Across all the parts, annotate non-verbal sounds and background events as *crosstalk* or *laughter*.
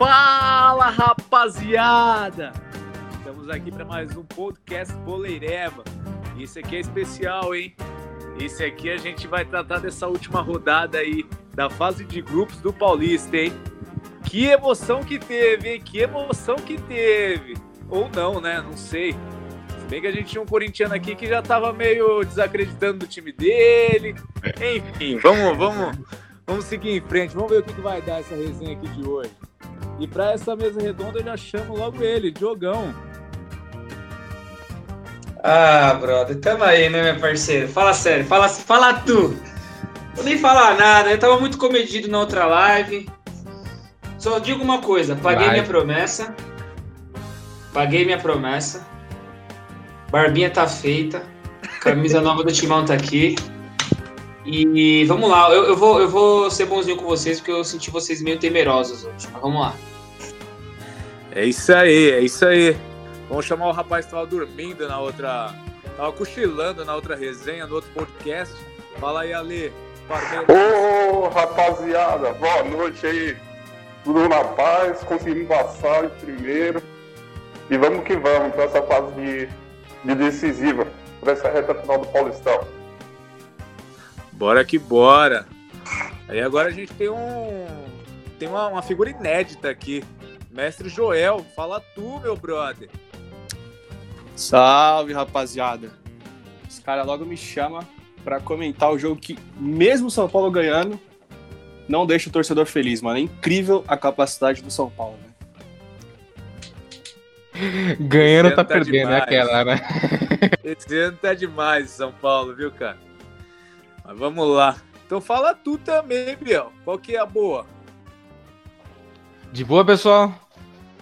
Fala rapaziada! Estamos aqui para mais um podcast Boleireva. Esse aqui é especial, hein? Esse aqui a gente vai tratar dessa última rodada aí da fase de grupos do Paulista, hein? Que emoção que teve, hein? Que emoção que teve! Ou não, né? Não sei. Se bem que a gente tinha um corintiano aqui que já tava meio desacreditando do time dele. Enfim, vamos, vamos, vamos seguir em frente. Vamos ver o que, que vai dar essa resenha aqui de hoje. E para essa mesa redonda eu já chamo logo ele, Diogão. Ah, brother, tamo aí, né, meu parceiro? Fala sério, fala, fala tu. Vou nem falar nada, eu tava muito comedido na outra live. Só digo uma coisa, paguei Vai. minha promessa. Paguei minha promessa. Barbinha tá feita. Camisa *laughs* nova do Timão tá aqui. E vamos lá, eu, eu vou, eu vou ser bonzinho com vocês porque eu senti vocês meio temerosos hoje. Mas vamos lá. É isso aí, é isso aí. Vamos chamar o rapaz que tava dormindo na outra. Tava cochilando na outra resenha, no outro podcast. Fala aí, Ale. Ô, rapaziada, boa noite aí. Tudo na paz, conseguimos passar em primeiro. E vamos que vamos para essa fase de, de decisiva, para essa reta final do Paulistão. Bora que bora. Aí agora a gente tem um. Tem uma, uma figura inédita aqui. Mestre Joel, fala tu, meu brother. Salve, rapaziada. Os caras logo me chamam pra comentar o jogo que, mesmo o São Paulo ganhando, não deixa o torcedor feliz, mano. É incrível a capacidade do São Paulo, né? *laughs* Ganhando tá tá perdendo, é demais. aquela, né? *laughs* Esse ano tá demais, São Paulo, viu, cara? Mas vamos lá. Então fala tu também, Biel. Qual que é a boa? De boa, pessoal?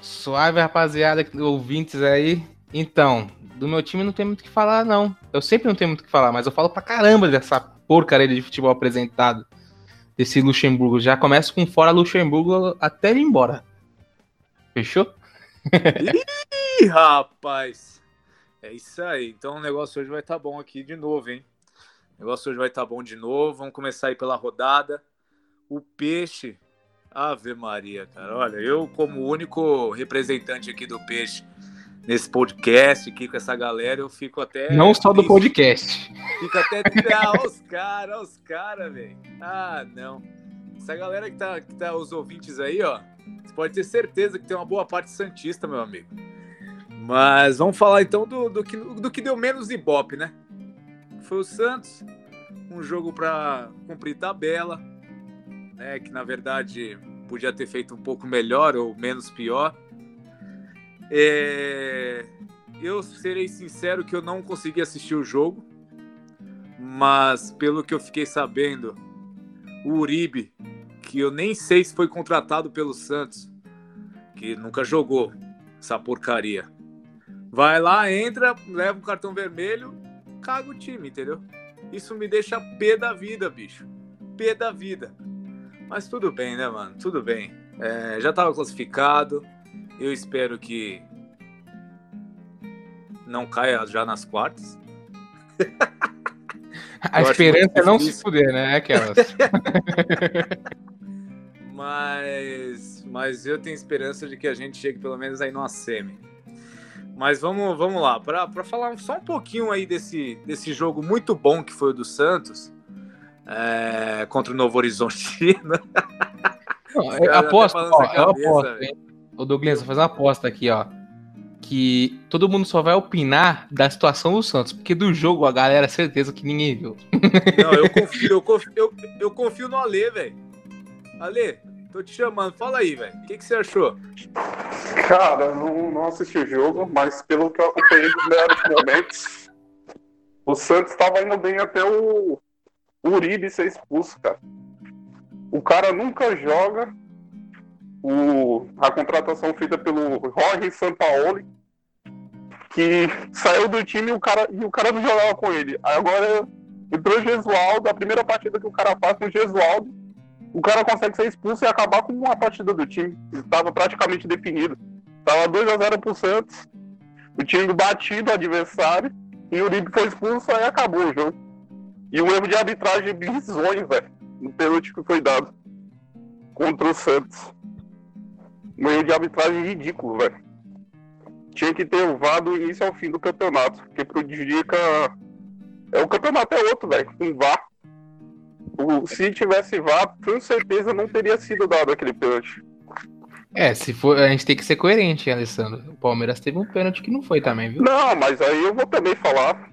Suave, rapaziada, ouvintes aí. Então, do meu time não tem muito o que falar, não. Eu sempre não tenho muito o que falar, mas eu falo pra caramba dessa porcaria de futebol apresentado. Desse Luxemburgo. Já começa com fora Luxemburgo até ele ir embora. Fechou? Ih, rapaz. É isso aí. Então o negócio hoje vai estar bom aqui de novo, hein? O negócio hoje vai estar bom de novo. Vamos começar aí pela rodada. O Peixe. Ave Maria, cara. Olha, eu como único representante aqui do Peixe nesse podcast aqui com essa galera, eu fico até não só do podcast. Fica até. Ah, os caras, os caras, velho. Ah, não. Essa galera que tá, que tá, os ouvintes aí, ó. Você pode ter certeza que tem uma boa parte Santista, meu amigo. Mas vamos falar então do, do, que, do que deu menos ibope, né? Foi o Santos. Um jogo para cumprir tabela, né? Que na verdade podia ter feito um pouco melhor ou menos pior. É, Eu serei sincero que eu não consegui assistir o jogo mas pelo que eu fiquei sabendo, o Uribe, que eu nem sei se foi contratado pelo Santos, que nunca jogou essa porcaria, vai lá, entra, leva um cartão vermelho, caga o time, entendeu? Isso me deixa pé da vida, bicho. Pé da vida. Mas tudo bem, né, mano? Tudo bem. É, já tava classificado. Eu espero que não caia já nas quartas. *laughs* A Eu esperança é não se fuder, né? Aquelas. *laughs* Mas, mas eu tenho esperança de que a gente chegue pelo menos aí numa semi. Mas vamos, vamos lá, para falar só um pouquinho aí desse, desse jogo muito bom que foi o do Santos é, contra o Novo Horizontino. *laughs* Não, Os caras eu aposto, ó, eu aposto, hein? Ô Douglas, vou fazer uma aposta aqui, ó. Que todo mundo só vai opinar da situação do Santos, porque do jogo a galera é certeza que ninguém viu. *laughs* Não, eu confio, eu confio, eu, eu confio no Ale, velho. Ale, tô te chamando, fala aí, velho. O que, que você achou? Cara, eu não, não assisti o jogo, mas pelo que eu acompanhei dos melhores momentos, o Santos estava indo bem até o Uribe ser expulso, cara. O cara nunca joga. O, a contratação feita pelo Jorge Sampaoli, que saiu do time e o cara, e o cara não jogava com ele. Agora entrou o Gesualdo, a primeira partida que o cara faz com o Gesualdo, o cara consegue ser expulso e acabar com uma partida do time. Estava praticamente definido. Tava 2 a 0 pro Santos. O time batido, adversário. E o Uribe foi expulso, aí acabou o jogo. E um erro de arbitragem bizonho, velho. No pênalti que foi dado. Contra o Santos. Um erro de arbitragem ridículo, velho. Tinha que ter o VAR do início ao fim do campeonato, porque prejudica. É, o campeonato é outro, velho, com VAR. O, se tivesse VAR, com certeza não teria sido dado aquele pênalti. É, se for, a gente tem que ser coerente, Alessandro. O Palmeiras teve um pênalti que não foi também, viu? Não, mas aí eu vou também falar.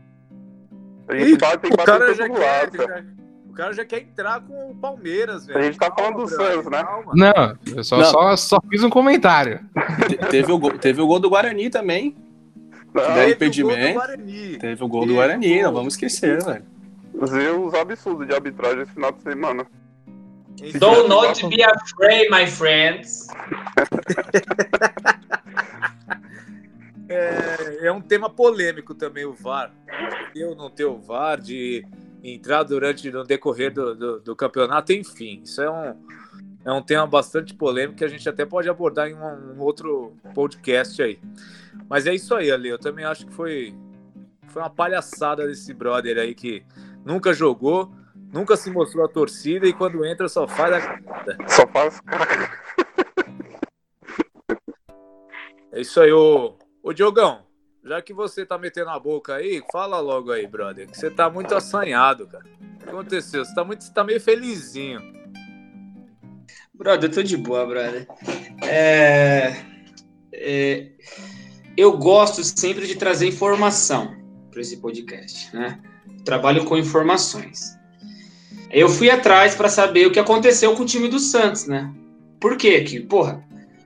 A gente Ih, tem o que bater todo lado, já- o cara já quer entrar com o Palmeiras, velho. A gente tá falando do Santos, né? calma. Não, eu só, Não. Só, só fiz um comentário. Te- Teve o, gol, teve o gol do Guarani também. Não, Teve o impedimento. gol do Guarani. Teve o gol do Teve Guarani, o não vamos esquezer, velho. os erros absurdos de arbitragem esse final de semana. Enfim, Do not be afraid, my friends. *laughs* É, é um tema polêmico também o VAR. Ou não ter o VAR, de entrar durante no decorrer do, do, do campeonato, enfim. Isso é um, é um tema bastante polêmico que a gente até pode abordar em um, um outro podcast aí. Mas é isso aí, Ale. Eu também acho que foi, foi uma palhaçada desse brother aí que nunca jogou, nunca se mostrou a torcida e quando entra só faz a Só faz cara. É isso aí, ô, ô Diogão. Já que você tá metendo a boca aí, fala logo aí, brother. Que você tá muito assanhado, cara. O que aconteceu? Você tá, muito, você tá meio felizinho. Brother, eu tô de boa, brother. É, é, eu gosto sempre de trazer informação para esse podcast, né? Trabalho com informações. Eu fui atrás para saber o que aconteceu com o time do Santos, né? Por quê? Que, porra,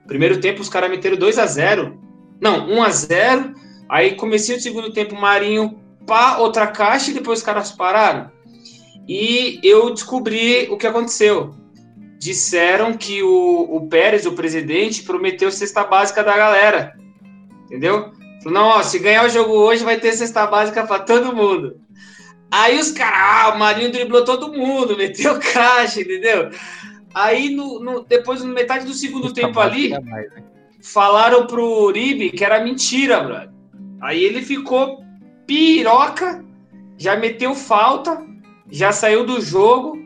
primeiro tempo os caras meteram 2 a 0 Não, 1 a 0 Aí comecei o segundo tempo, Marinho, pá, outra caixa, e depois os caras pararam. E eu descobri o que aconteceu disseram que o, o Pérez, o presidente, prometeu cesta básica da galera. Entendeu? Falou, não, ó, se ganhar o jogo hoje, vai ter cesta básica para todo mundo. Aí os caras, ah, o Marinho driblou todo mundo, meteu caixa, entendeu? Aí, no, no- depois, na metade do segundo tempo ali, falaram pro Uribe que era mentira, brother. Aí ele ficou piroca, já meteu falta, já saiu do jogo.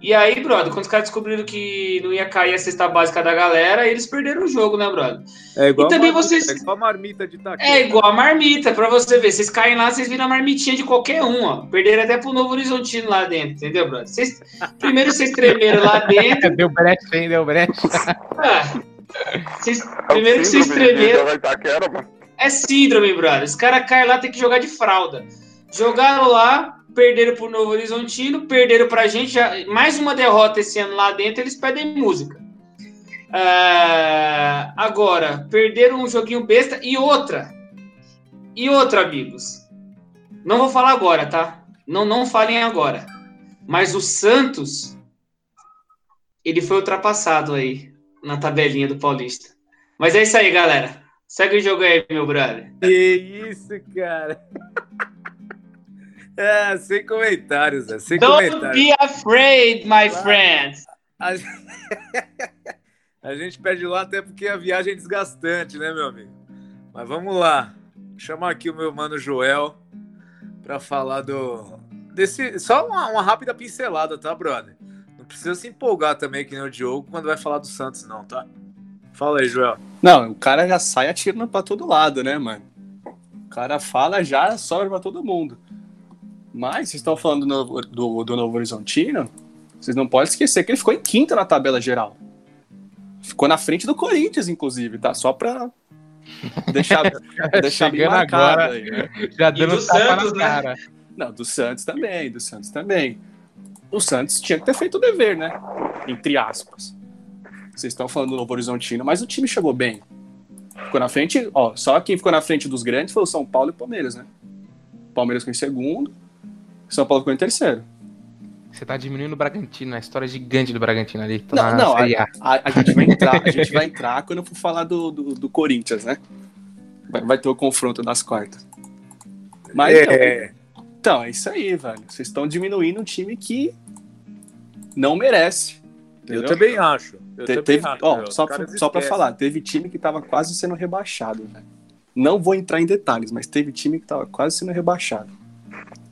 E aí, brother, quando os caras descobriram que não ia cair a cesta básica da galera, eles perderam o jogo, né, brother? É igual, E também marmita, vocês- é igual a marmita de Itaquera. É igual a marmita, pra você ver. Vocês caem lá, vocês viram a marmitinha de qualquer um, ó. Perderam até pro Novo Horizontino lá dentro, entendeu, brother? Vocês, primeiro vocês tremeram lá *laughs* dentro. Deu brecha, hein? Deu brecha. ah, vocês- É primeiro que vocês tremeram. mano. É síndrome, brother. Os caras caem lá, tem que jogar de fralda. Jogaram lá, perderam pro Novo Horizontino, perderam pra gente. Já, mais uma derrota esse ano lá dentro, eles pedem música. Ah, agora, perderam um joguinho besta e outra. E outra, amigos. Não vou falar agora, tá? Não, não falem agora. Mas o Santos, ele foi ultrapassado aí na tabelinha do Paulista. Mas é isso aí, galera. Segue o jogo aí, meu brother. Que isso, cara. *laughs* É, sem comentários, é, sem Don't comentários. be afraid, my friends. A *laughs* gente... a gente pede lá até porque a viagem é desgastante, né, meu amigo? Mas vamos lá. Vou chamar aqui o meu mano Joel para falar do. Desse... Só uma, uma rápida pincelada, tá, brother? Não precisa se empolgar também, que nem o Diogo, quando vai falar do Santos, não, tá? Fala aí, Joel. Não, o cara já sai atirando pra todo lado, né, mano? O cara fala já, sobra pra todo mundo. Mas vocês estão falando do, Novo- do, do Novo Horizontino, vocês não podem esquecer que ele ficou em quinto na tabela geral. Ficou na frente do Corinthians, inclusive, tá? Só pra *laughs* deixar, deixar bem marcado agora. aí, né? Já dando do tapa Santos, na né? cara. Não, do Santos também, do Santos também. O Santos tinha que ter feito o dever, né? Entre aspas. Vocês estão falando do Novo Horizontino, mas o time chegou bem. Ficou na frente, ó, só quem ficou na frente dos grandes foi o São Paulo e o Palmeiras, né? O Palmeiras ficou em segundo, São Paulo ficou em terceiro. Você tá diminuindo o Bragantino, a história gigante do Bragantino ali. Tá Não, não, A. A, a gente vai entrar, a gente vai entrar quando eu for falar do, do, do Corinthians, né? Vai, vai ter o confronto das quartas. Mas É. Então, é isso aí, velho. Vocês estão diminuindo um time que não merece. Eu entendeu? também acho. Eu Te- também teve, acho. ó, só, só pra esquecem. falar, teve time que tava quase sendo rebaixado, velho. Não vou entrar em detalhes, mas teve time que tava quase sendo rebaixado.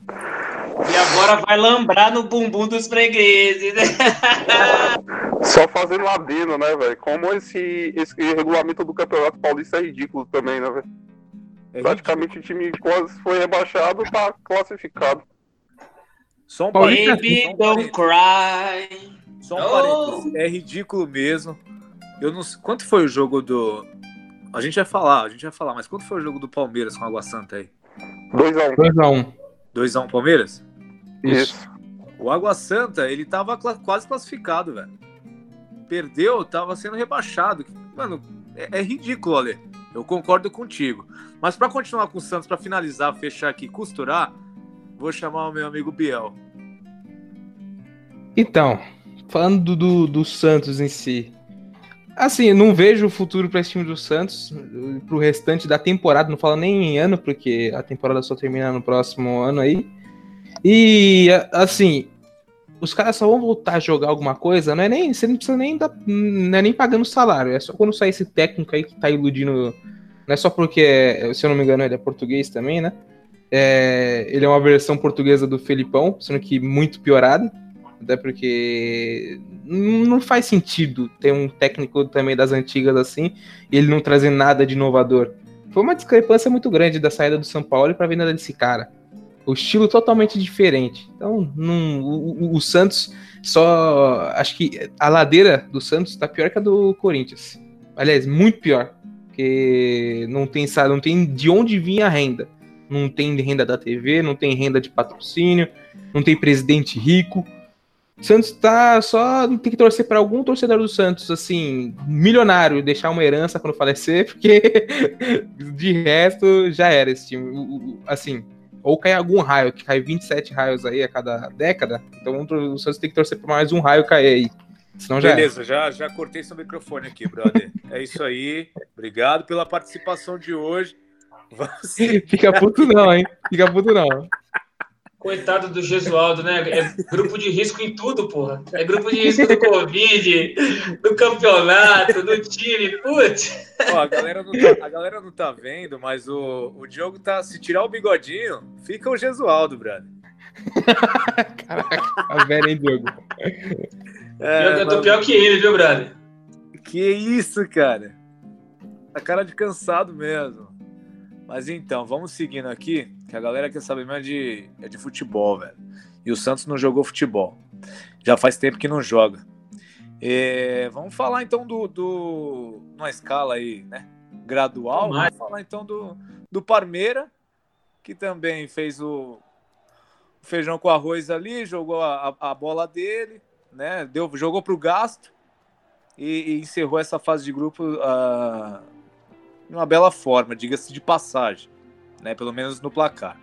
E agora vai lambrar no bumbum dos fregueses. né? *laughs* Só fazendo adendo, né, velho? Como esse, esse regulamento do Campeonato Paulista é ridículo também, né, velho? É Praticamente o time quase foi rebaixado, tá classificado. Só um Baby, don't cry. Só um Oh. É ridículo mesmo. Eu não sei. Quanto foi o jogo do. A gente vai falar, a gente vai falar, mas quanto foi o jogo do Palmeiras com a Água Santa aí? 2x1. 2x1. 2x1 Palmeiras? Isso. O Água Santa, ele tava quase classificado, velho. Perdeu, tava sendo rebaixado. Mano, é, é ridículo, Ale. Eu concordo contigo. Mas pra continuar com o Santos, pra finalizar, fechar aqui, costurar, vou chamar o meu amigo Biel. Então, falando do, do, Santos em si. Assim, não vejo o futuro para esse time do Santos pro restante da temporada. Não falo nem em ano, porque a temporada só termina no próximo ano aí. E, assim, os caras só vão voltar a jogar alguma coisa. Não é nem, você não precisa nem dar, não é nem pagando salário. É só quando sair esse técnico aí que tá iludindo. Não é só porque, se eu não me engano, ele é português também, né? É, ele é uma versão portuguesa do Felipão, sendo que muito piorada. Até porque não faz sentido ter um técnico também das antigas assim e ele não trazer nada de inovador. Foi uma discrepância muito grande da saída do São Paulo para a vinda desse cara. O estilo totalmente diferente. Então, o, o- Santos só. Acho que a ladeira do Santos tá pior que a do Corinthians. Aliás, muito pior. Porque não tem, não tem de onde vir a renda. Não tem renda da TV, não tem renda de patrocínio, não tem presidente rico. O Santos tá só tem que torcer para algum torcedor do Santos, assim, milionário, deixar uma herança quando falecer, *laughs* porque de resto já era esse time. Assim, ou cai algum raio, que cai 27 raios aí a cada década, então o Santos tem que torcer para mais um raio cair aí. Senão já. Beleza, já, já cortei seu microfone aqui, brother. É isso aí. Obrigado pela participação de hoje. Vamos- Fica puto não, hein? Fica puto não. Coitado do Gesualdo, né? É grupo de risco em tudo, porra. É grupo de risco do Covid, do campeonato, do time. Putz. Ó, a, galera não tá, a galera não tá vendo, mas o, o Diogo tá. Se tirar o bigodinho, fica o Gesualdo, brother. Caraca, a velha, hein, Diogo? É, eu tô mas- pior que ele, viu, brother? Que isso, cara? A cara de cansado mesmo. Mas então, vamos seguindo aqui, que a galera quer saber mais de, é de futebol, velho. E o Santos não jogou futebol. Já faz tempo que não joga. É, vamos falar então do, do. numa escala aí, né? Gradual. Tomara. Vamos falar então do, do Parmeira, que também fez o feijão com arroz ali, jogou a, a bola dele, né? Deu, jogou pro gasto e, e encerrou essa fase de grupo ah, de uma bela forma, diga-se de passagem, né? Pelo menos no placar.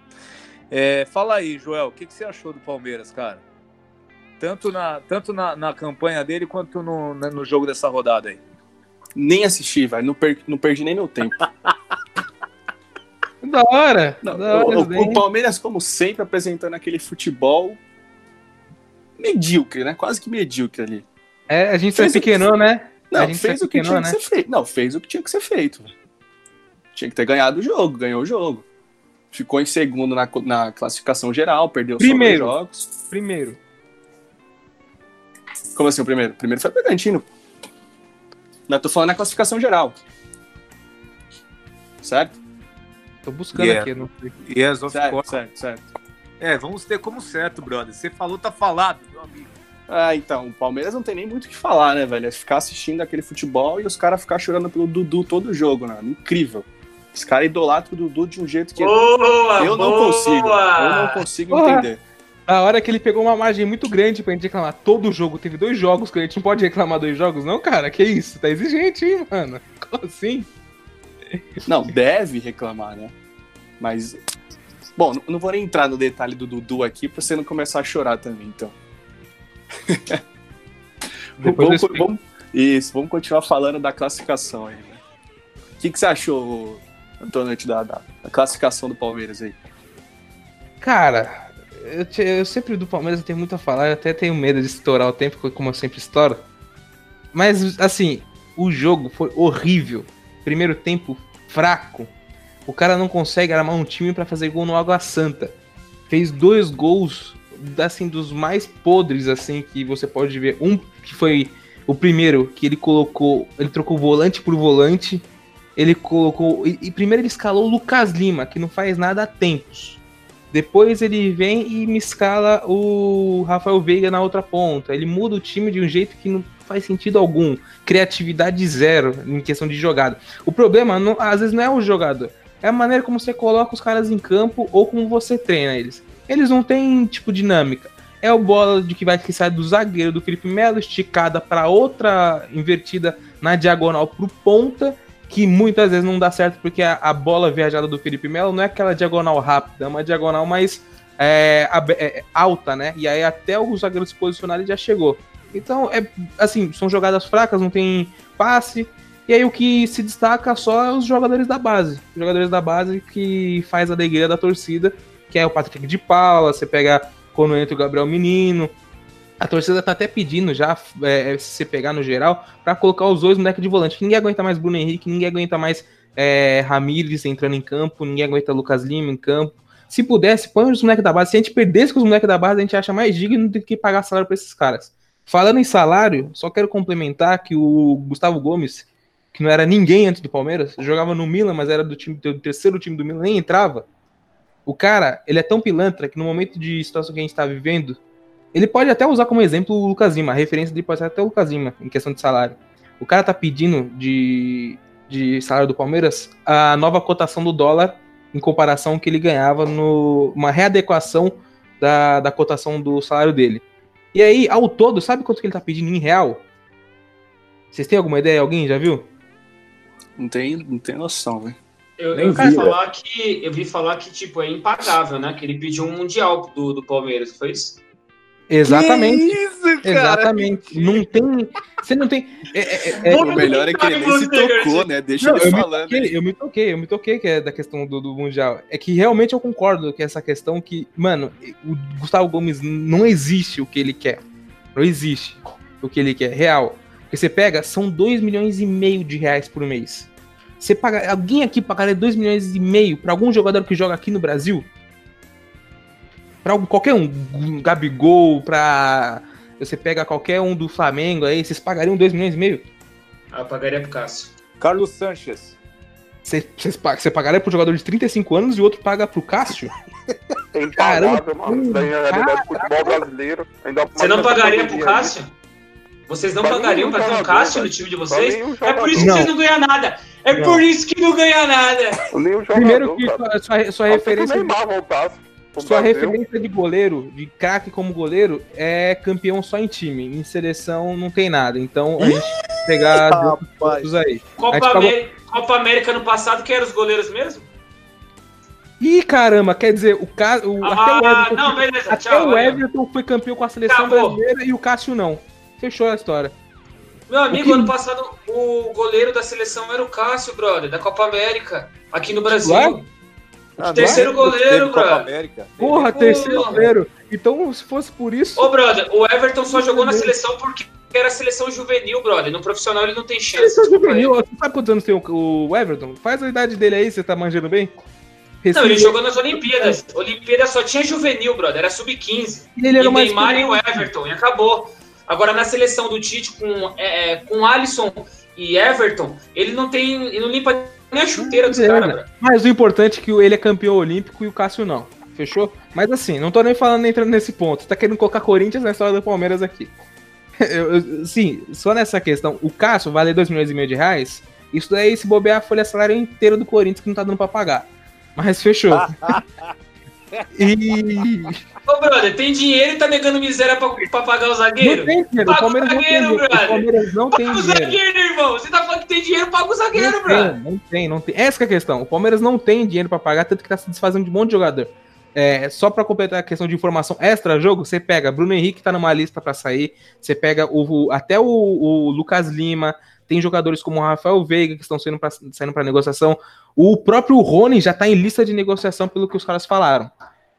É, fala aí, Joel, o que, que você achou do Palmeiras, cara? Tanto na, tanto na, na campanha dele quanto no, né, no jogo dessa rodada aí. Nem assisti, velho. Não, per- não perdi nem meu tempo. *laughs* Da hora. Não, da hora, o, o- Palmeiras, como sempre, apresentando aquele futebol medíocre, né? Quase que medíocre ali. É, a gente Fez o- pequenão, né? Não, A gente fez o que tinha né? que ser feito. Não, fez o que tinha que ser feito. velho. Tinha que ter ganhado o jogo, ganhou o jogo. Ficou em segundo na, na classificação geral, perdeu Primeiro. só dois jogos. Primeiro. Como assim o primeiro? O primeiro foi o Bragantino. Não, tô falando na classificação geral. Certo? Tô buscando Yeah. aqui. Não sei. Yes, of Certo, course. certo, certo. É, vamos ter como certo, brother. Você falou, tá falado, meu amigo. Ah, então, o Palmeiras não tem nem muito o que falar, né, velho? É ficar assistindo aquele futebol e os caras ficar chorando pelo Dudu todo jogo, né? Incrível. Os caras idolatram o Dudu de um jeito que Boa, eu não boa. consigo. Eu não consigo Porra. entender. A hora que ele pegou uma margem muito grande pra gente reclamar todo jogo. Teve dois jogos que a gente não pode reclamar dois jogos, não, cara? Que isso? Tá exigente, hein, mano? Como assim? Não, deve reclamar, né? Mas. Bom, não- vou nem entrar no detalhe do Dudu aqui pra você não começar a chorar também, então. *laughs* Vamos, vamos- isso, vamos continuar falando da classificação aí, né? O que, que você achou, Antonete, da, da, da classificação do Palmeiras aí? Cara, eu, te- eu sempre do Palmeiras tenho muito a falar, eu até tenho medo de estourar o tempo, como eu sempre estouro. Mas, assim, o jogo foi horrível. Primeiro tempo fraco. O cara não consegue armar um time pra fazer gol no Água Santa. fez dois gols assim dos mais podres assim que você pode ver. Um que foi o primeiro que ele colocou, ele trocou volante por volante. Ele colocou e, e primeiro ele escalou o Lucas Lima, que não faz nada há tempos. Depois ele vem e me escala o Rafael Veiga na outra ponta. Ele muda o time de um jeito que não faz sentido algum. Criatividade zero em questão de jogada. O problema, não, às vezes, não é o jogador. É a maneira como você coloca os caras em campo ou como você treina eles. Eles não têm, tipo, dinâmica. É o bola de que vai sair do zagueiro do Felipe Melo, esticada para outra invertida na diagonal pro ponta que muitas vezes não dá certo porque a, a bola viajada do Felipe Melo não é aquela diagonal rápida, é uma diagonal mais é, é, alta, né? E aí até o zagueiro se posicionar ele já chegou. Então, é assim, são jogadas fracas, não tem passe. E aí o que se destaca só é os jogadores da base. Os jogadores da base que faz a alegria da torcida, que é o Patrick de Paula, você pega quando entra o Gabriel Menino, a torcida tá até pedindo já, é, é, se você pegar no geral, para colocar os dois moleques de volante. Ninguém aguenta mais Bruno Henrique, ninguém aguenta mais é, Ramires entrando em campo, ninguém aguenta Lucas Lima em campo. Se pudesse, põe os moleques da base. Se a gente perdesse com os moleques da base, a gente acha mais digno do que pagar salário para esses caras. Falando em salário, só quero complementar que o Gustavo Gomes, que não era ninguém antes do Palmeiras, jogava no Milan, mas era do time do terceiro time do Milan, nem entrava. O cara, ele é tão pilantra que no momento de situação que a gente está vivendo, ele pode até usar como exemplo o Lucas Lima, a referência dele pode ser até o Lucas Lima, em questão de salário. O cara tá pedindo de, de salário do Palmeiras a nova cotação do dólar em comparação ao que ele ganhava no uma readequação da, da cotação do salário dele. E aí, ao todo, sabe quanto que ele tá pedindo em real? Vocês têm alguma ideia? Alguém já viu? Não tem, não tem noção, velho. Eu, eu vi falar que eu vi falar que tipo é impagável, né? Que ele pediu um mundial do, do Palmeiras, foi isso? Exatamente. Que isso, cara? Exatamente. Não tem. Você não tem. É, é, é, o melhor é que ele nem se tocou, né? Deixa não, ele eu falando. Me toquei, eu me toquei, eu me toquei que é da questão do, do Mundial. É que realmente eu concordo que essa questão que, mano, o Gustavo Gomes não existe o que ele quer. Não existe o que ele quer. Real. Porque você pega, são 2 milhões e meio de reais por mês. Você paga. Alguém aqui pagaria 2 milhões e meio para algum jogador que joga aqui no Brasil? Para qualquer um, um Gabigol, para você pega qualquer um do Flamengo aí, vocês pagariam 2 milhões e meio? Ah, eu pagaria pro Cássio. Carlos Sanches. Você, você pagaria pro jogador de 35 anos e o outro paga pro Cássio? *laughs* Caramba, mano. Isso daí é a realidade do futebol brasileiro. Ainda você não pagaria pro Cássio? Vocês não pra pagariam pra ter um Cássio no time de vocês? É por isso que não. vocês não ganham nada. É não. por isso que não ganha nada. Primeiro que sua, sua, sua referência. Neymar voltasse. Sua referência de goleiro, de craque como goleiro, é campeão só em time. Em seleção não tem nada. Então a gente pegar outros aí. Copa, América, Copa América no passado, quem eram os goleiros mesmo? Ih, caramba, quer dizer, o, Ca... o ah, até o Everton, não, beleza, até tchau, o Everton foi campeão com a seleção Acabou. brasileira e o Cássio não. Fechou a história. Meu amigo, que... ano passado o goleiro da seleção era o Cássio, brother, da Copa América, aqui no Brasil. Claro. Ah, terceiro goleiro, brother. Porra, terceiro goleiro. Então, se fosse por isso. Ô, brother, o Everton só jogou na seleção porque era seleção juvenil, brother. No profissional ele não tem chance. Seleção juvenil, você sabe quantos anos tem o Everton? Faz a idade dele aí, você tá manjando bem? Não, ele jogou nas Olimpíadas. Olimpíadas só tinha juvenil, brother. Era sub-15. E ele era e Neymar e o Everton, e acabou. Agora, na seleção do Tite com, é, é com Alisson e Everton, ele não tem. Ele não limpa nem a chuteira dos caras, Mas o importante é que ele é campeão olímpico e o Cássio não. Fechou? Mas assim, não tô nem falando entrando nesse ponto. Tá querendo colocar Corinthians na história do Palmeiras aqui. *laughs* Eu, eu, sim, só nessa questão. O Cássio vale 2 milhões e meio de reais. Isso daí, se bobear a folha salário inteira do Corinthians que não tá dando pra pagar. Mas fechou. *laughs* e. Ô, brother, tem dinheiro e tá negando miséria pra, pra pagar o zagueiro? Não tem dinheiro, paga o Palmeiras zagueiro, não tem dinheiro. O Palmeiras não paga tem o zagueiro, irmão. Você tá falando que tem dinheiro, paga o zagueiro, não brother. Tem, não tem, não tem. Essa é a questão. O Palmeiras não tem dinheiro pra pagar, tanto que tá se desfazendo de um monte de jogador. É, só para completar a questão de informação extra jogo, você pega Bruno Henrique tá numa lista para sair, você pega o, até o, o, Lucas Lima, tem jogadores como o Rafael Veiga que estão saindo para negociação, o próprio Rony já tá em lista de negociação pelo que os caras falaram.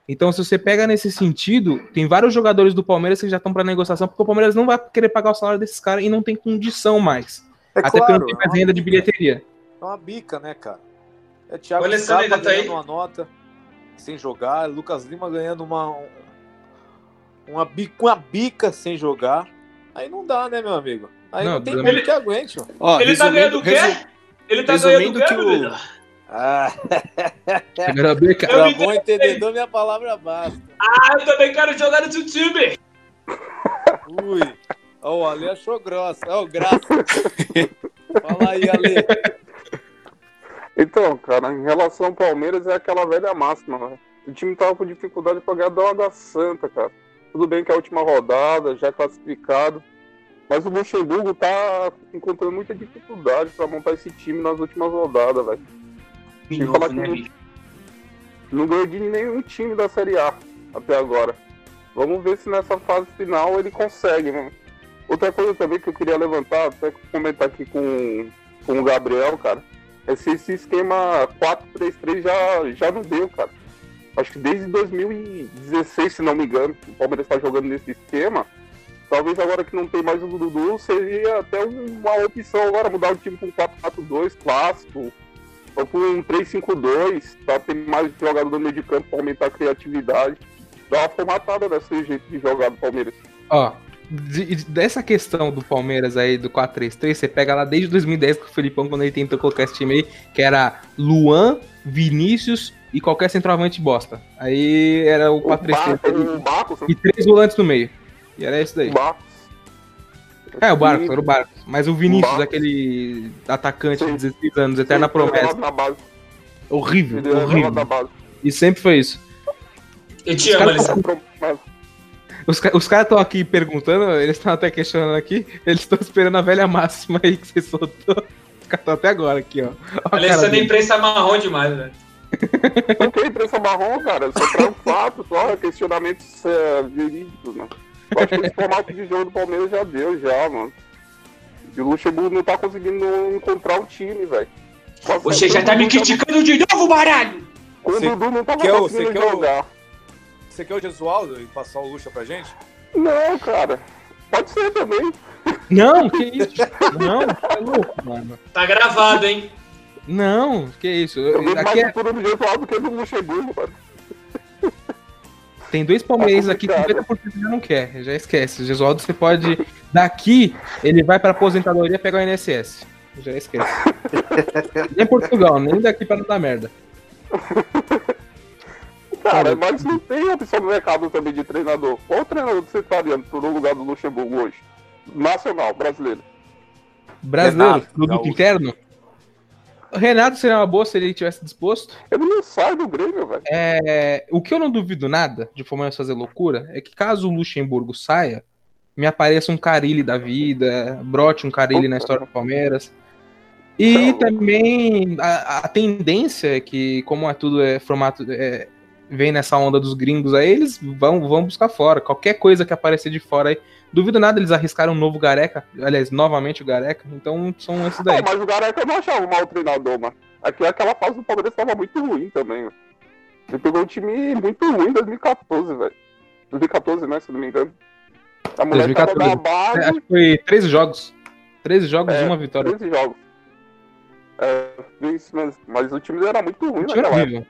Então, se você pega nesse sentido, tem vários jogadores do Palmeiras que já estão para negociação, porque o Palmeiras não vai querer pagar o salário desses caras e não tem condição mais. É Até claro, porque não tem mais renda de bilheteria. É uma bica, né, cara? É Thiago Scarpa tá aí? uma nota. Sem jogar, Lucas Lima ganhando uma, uma, bica, uma bica sem jogar. Aí não dá, né, meu amigo? Aí não, não tem ele... que aguente. Ó. Ele tá ganhando o quê? Resu... Ele tá ganhando o quê, que o... Ah, *laughs* Pra bom entendedor, minha palavra basta. Ah, eu também quero jogar no seu time. Ui. Ó, oh, o Ale achou grossa. Ó, oh, graça. Fala aí, Ale. Então, cara, em relação ao Palmeiras é aquela velha máxima, né? O time tava com dificuldade pra ganhar da Água Santa, cara. Tudo bem que é a última rodada, já classificado. Mas o Luxemburgo tá encontrando muita dificuldade para montar esse time nas últimas rodadas, velho. Sem falar que né, não, não ganhou de nenhum time da Série A até agora. Vamos ver se nessa fase final ele consegue, né? Outra coisa também que eu queria levantar, até comentar aqui com, com o Gabriel, cara, é se esse esquema 4-3-3 já, já não deu, cara. Acho que desde 2016, se não me engano, o Palmeiras está jogando nesse esquema. Talvez agora que não tem mais o Dudu, seria até uma opção agora mudar o time com 4-4-2 clássico, ou com um 3-5-2, para ter mais jogador no meio de campo para aumentar a criatividade. Dá uma formatada desse jeito de jogar do Palmeiras. Ó, de, dessa questão do Palmeiras aí, do 4-3-3, você pega lá desde 2010 com o Felipão, quando ele tentou colocar esse time aí, que era Luan, Vinícius e qualquer centroavante bosta. Aí era o 4-3-3. E três volantes no meio. E era esse daí. Barcos. É, o Barcos, era o Barcos. Mas o Vinícius, Barcos. aquele atacante de 16 anos, eterna Sim, promessa. Horrível, horrível. E sempre foi isso. Eu te amo, Alessandro. Os, os caras estão aqui perguntando, eles estão até questionando aqui, eles estão esperando a velha máxima aí que você soltou. Os caras estão até agora aqui, ó. ó Alessandro é imprensa marrom demais, velho. Por que imprensa marrom, cara? Só pra um fato, só questionamentos é, verídicos, né? Eu acho que esse formato de jogo do Palmeiras já deu, já, mano. E o Luxemburgo não tá conseguindo encontrar o time, velho. Você já tá me criticando de novo, baralho! Quando o Dudu não tava quer conseguindo jogar. Você quer o Gesualdo e passar o Luxa pra gente? Não, cara. Pode ser também. Não, que isso? Não, tá louco, mano. Tá gravado, hein? Não, que isso? Eu vejo mais é... do Gesualdo que do Luxemburgo, mano. Tem dois palmeirenses aqui que 50% já não quer, já esquece. O Gesualdo você pode. Daqui, ele vai pra aposentadoria pegar o INSS. Já esquece. nem Portugal, nem daqui pra não dar merda. Cara, mas não tem opção no mercado também de treinador. Qual treinador que você estaria no lugar do Luxemburgo hoje? Nacional, brasileiro. Brasileiro? Renato, produto interno? Renato seria uma boa se ele tivesse disposto. Ele não sai do Grêmio, velho. É, o que eu não duvido nada de Palmeiras fazer loucura é que caso o Luxemburgo saia, me apareça um Carilli da vida, brote um Carilli na história do Palmeiras. E também a, a, tendência é que, como é tudo é formato. É, vem nessa onda dos gringos aí, eles vão, vão buscar fora. Qualquer coisa que aparecer de fora aí Duvido nada eles arriscaram um novo Gareca. Aliás, novamente o Gareca. Então são esses daí. mas o Gareca eu não achava um mau treinador, mano. Aqui aquela fase do Palmeiras estava muito ruim também. Ó. Ele pegou um time muito ruim em 2014, velho. 2014, né? Se não me engano. A mulher 2014. tava na base. É, foi 13 jogos. 13 jogos é, e uma vitória. 13 jogos. É, mesmo. Mas o time era muito ruim naquela época.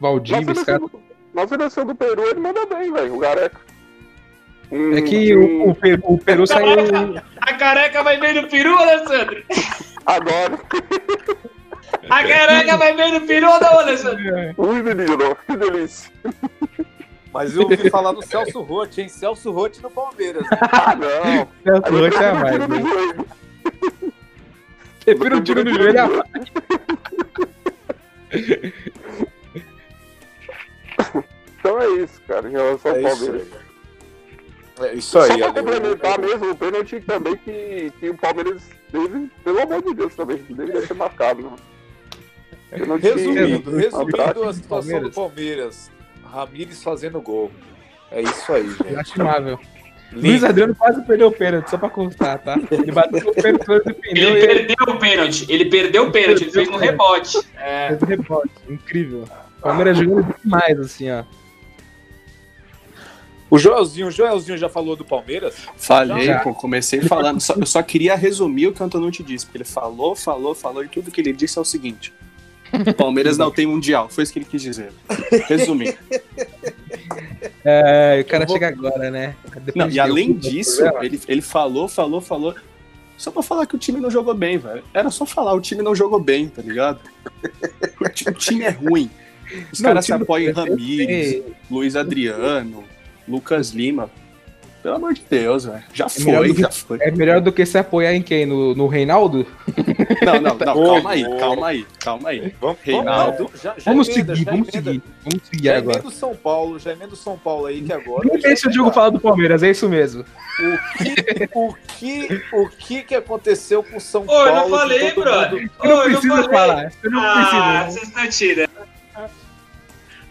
Valdívia, na seleção, do, na seleção do Peru ele manda bem, velho. O Gareca. É que o, o, Peru, o Peru saiu. A careca vai ver no peru, Alessandro? *laughs* Agora. A careca vai ver no peru ou não, Alessandro? *laughs* Ui, menino, que delícia. Mas eu ouvi falar do Celso Rotti, hein? Celso Rotti no Palmeiras. Né? Ah, não. Celso Rotti é mais. Né? Prefiro um tiro no joelho a mais. *laughs* Então é isso, cara, em relação ao é Palmeiras. Isso, é isso aí. Só pra complementar mesmo, o pênalti também que, que o Palmeiras teve, pelo amor de Deus, também deveria ser marcado, né? Resumindo, resumindo a situação do Palmeiras. Ramires fazendo gol. É isso aí, gente. Lastimável. Luiz Adriano quase perdeu o pênalti, só pra constar, tá? Ele bateu o pênalti, defendeu. Ele perdeu o pênalti, ele perdeu o pênalti, ele fez um rebote. É. Fez um rebote, incrível. O Palmeiras jogando demais, assim, ó. O Joelzinho, o Joelzinho já falou do Palmeiras? Falei, já. pô, comecei falando. Só, eu só queria resumir o que o Antonucci disse, porque ele falou, falou, falou, e tudo que ele disse é o seguinte: O Palmeiras não tem mundial, foi isso que ele quis dizer. Resumindo. É, o cara chega agora, né? Depois Não, e além disso, ele, ele falou, falou, falou. Só pra falar que o time não jogou bem, velho. Era só falar, o time não jogou bem, tá ligado? O, ti- o time é ruim. Os Não, caras se apoiam em sei. Luiz Adriano, Lucas Lima. Pelo amor de Deus, velho. Já melhor foi, que- já foi. É melhor do que se apoiar em quem? No, no Reinaldo? *laughs* Não, não, não, *laughs* Ô, calma aí, ô. calma aí, calma aí. Vamos, Reinaldo. vamos, já, já Vamos emenda, seguir, já vamos emenda. seguir. Vamos seguir Já agora. emenda São Paulo, já emenda o São Paulo aí, que agora. Não deixa o Diogo falar do Palmeiras, é isso mesmo. O que, o que, o que que aconteceu com o São Ô, Paulo? eu não falei, brother. mundo- não Ô, eu precisa falar. Você não Ah, precisa. vocês estão tirando.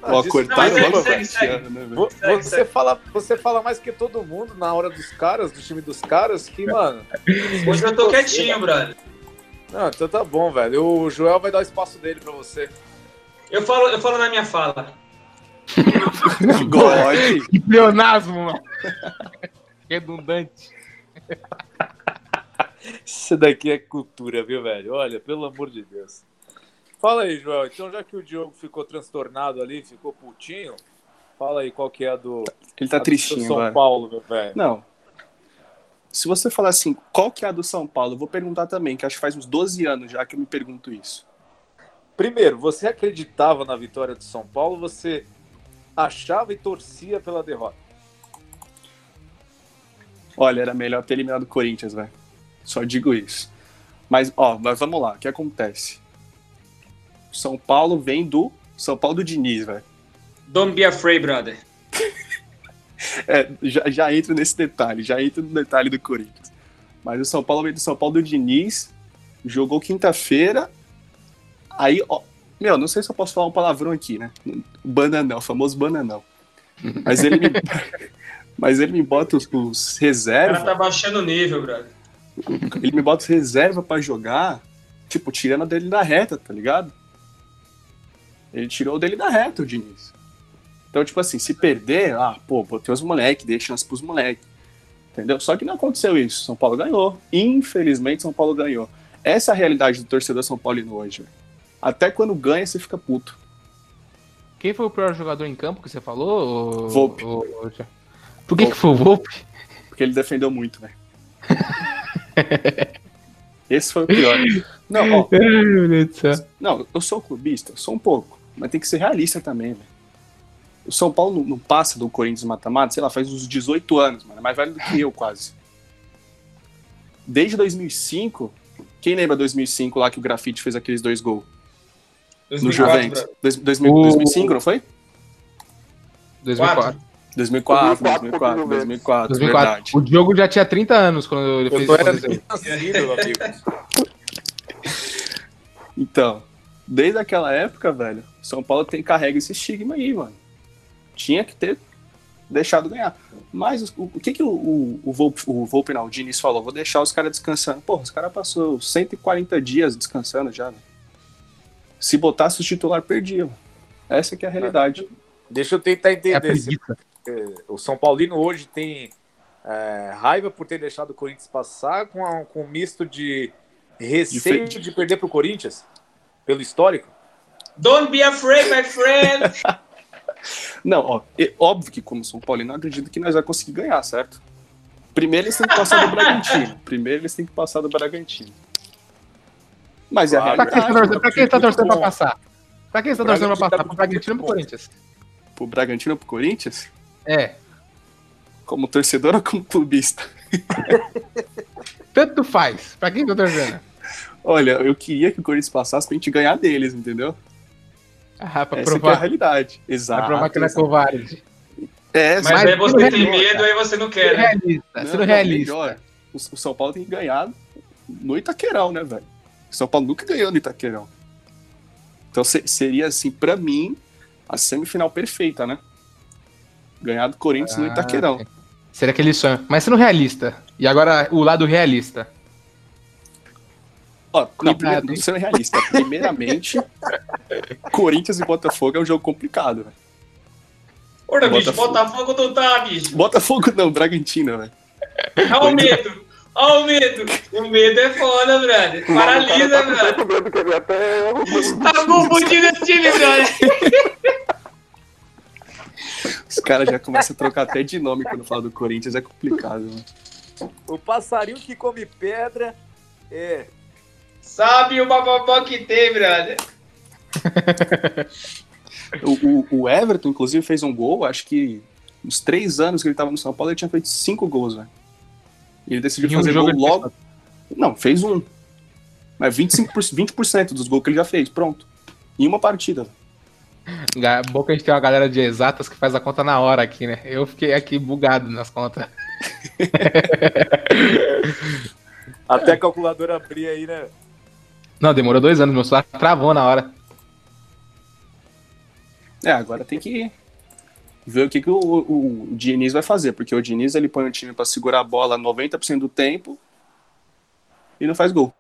Ó, cortaram mas logo segue, o segue, né, velho? Vo- Segue, Você segue. fala, você fala mais que todo mundo na hora dos caras, do time dos caras, que, mano. Hoje eu tô quietinho, brother. Não, então tá bom, velho. O Joel vai dar o espaço dele pra você. Eu falo, eu falo na minha fala. God. Que pleonasmo, mano. *laughs* Redundante. Isso daqui é cultura, viu, velho? Olha, pelo amor de Deus. Fala aí, Joel. Então, já que o Diogo ficou transtornado ali, ficou putinho, fala aí qual que é a do, Ele a tá do tristinho, São velho. Paulo, meu velho. Não. Se você falar assim, qual que é a do São Paulo? Eu vou perguntar também, que acho que faz uns 12 anos já que eu me pergunto isso. Primeiro, você acreditava na vitória do São Paulo? Você achava e torcia pela derrota? Olha, era melhor ter eliminado o Corinthians, velho. Só digo isso. Mas, ó, mas vamos lá, o que acontece? São Paulo vem do São Paulo do Diniz, velho. Don't be afraid, brother. *laughs* É, já, já entro nesse detalhe, já entro no detalhe do Corinthians. Mas o São Paulo veio do São Paulo do Diniz, jogou quinta-feira, aí, ó, meu, não sei se eu posso falar um palavrão aqui, né? Bananão, famoso bananão. Mas ele me, *laughs* mas ele me bota os, os O cara reservas, tá baixando o nível, brother. ele me bota os reservas pra jogar, tipo, tirando dele da reta, tá ligado? Ele tirou dele da reta, o Diniz. Então, tipo assim, se perder, ah, pô, botei os moleques, dei chance pros moleques. Entendeu? Só que não aconteceu isso. São Paulo ganhou. Infelizmente, São Paulo ganhou. Essa é a realidade do torcedor São Paulino hoje. Até quando ganha, você fica puto. Quem foi o pior jogador em campo que você falou? ô- Volpe. ô- Por que, que foi o Volpe? Porque ele defendeu muito, velho. *laughs* Esse foi o pior. Não, ó. *laughs* Não, eu sou clubista, sou um pouco, mas tem que ser realista também, velho. O São Paulo não, não passa do Corinthians mata-mata, sei lá, faz uns 18 anos, mano, é mais velho do que eu quase. Desde 2005, quem lembra 2005 lá que o Grafite fez aqueles dois gols no 2004, Juventus? brother. Dois- 2000 O- 2005, não foi? 2004. 2004, 2004, 2004, 2004, 2004. verdade. O Diogo já tinha 30 anos quando ele Eu fez isso. Então, desde aquela época, velho, São Paulo tem carrega esse estigma aí, mano. Tinha que ter deixado ganhar. Mas o, o que que o, o, o, Volpe, o Volpe não, o Diniz falou? Vou deixar os caras descansando. Pô, os caras passou 140 dias descansando já, velho. Se botasse o titular, perdia. Essa que é a realidade. Deixa eu tentar É entender. Se, eh, o São Paulino hoje tem eh, raiva por ter deixado o Corinthians passar com, a- com um misto de receio De de, perder pro Corinthians? Pelo histórico? Don't be afraid, my friend. *laughs* Não, ó, é óbvio que como São Paulo, eu não acredito que nós vamos conseguir ganhar, certo? Primeiro eles têm que passar do *laughs* Bragantino. Primeiro eles têm que passar do Bragantino. Mas é a Claro. Pra quem tá torcendo, realidade. pra quem tá torcendo pra passar? Pra quem você tá torcendo pra tá passar? Pro Bragantino ou pro. Corinthians? Pro Bragantino ou pro Corinthians? É. Como torcedor ou como clubista? *laughs* Tanto faz. Pra quem tá torcendo? Olha, eu queria que o Corinthians passasse pra gente ganhar deles, entendeu? Ah, pra Essa que é a provar. realidade. Pra Exato. provar que não é covarde. É, Mas, Mas aí você não tem melhor, medo, aí você não quer, né? realista. Não, Sendo não, realista. melhor. O, o São Paulo tem que ganhar no Itaquerão, né, velho? O São Paulo nunca ganhou no Itaquerão. Então se- seria, assim, pra mim, a semifinal perfeita, né? Ganhar do Corinthians no Ah, Itaquerão. Seria aquele sonho. Mas sendo realista. E agora o lado realista. Ó, não, primeiro, sendo realista, primeiramente, *laughs* Corinthians e Botafogo é um jogo complicado, velho. Porra, bicho, Botafogo. Botafogo não tá, bicho. Botafogo não, Bragantino, velho. Olha o medo. Olha o medo. O medo é foda, brother. Paralisa, tá brother. até... Tá confundindo esse time, brother. Os caras já começam a trocar até de nome quando fala do Corinthians, é complicado. Mano. O passarinho que come pedra é. Sabe o bababó que tem, brother. *laughs* O, o- o Everton, inclusive, fez um gol, acho que uns três anos que ele tava no São Paulo, ele tinha feito cinco gols, velho. E ele decidiu um fazer jogo gol fez logo. Não, fez um. Mas 25%, 20% dos gols que ele já fez, pronto. Em uma partida. Bom que a gente tem uma galera de exatas que faz a conta na hora aqui, né? Eu fiquei aqui bugado nas contas. *laughs* Até a calculadora abrir aí, né? Não, demorou dois anos, meu celular travou na hora. É, agora tem que ver o que, que o, o, o Diniz vai fazer, porque o Diniz ele põe o time pra segurar a bola 90% do tempo e não faz gol.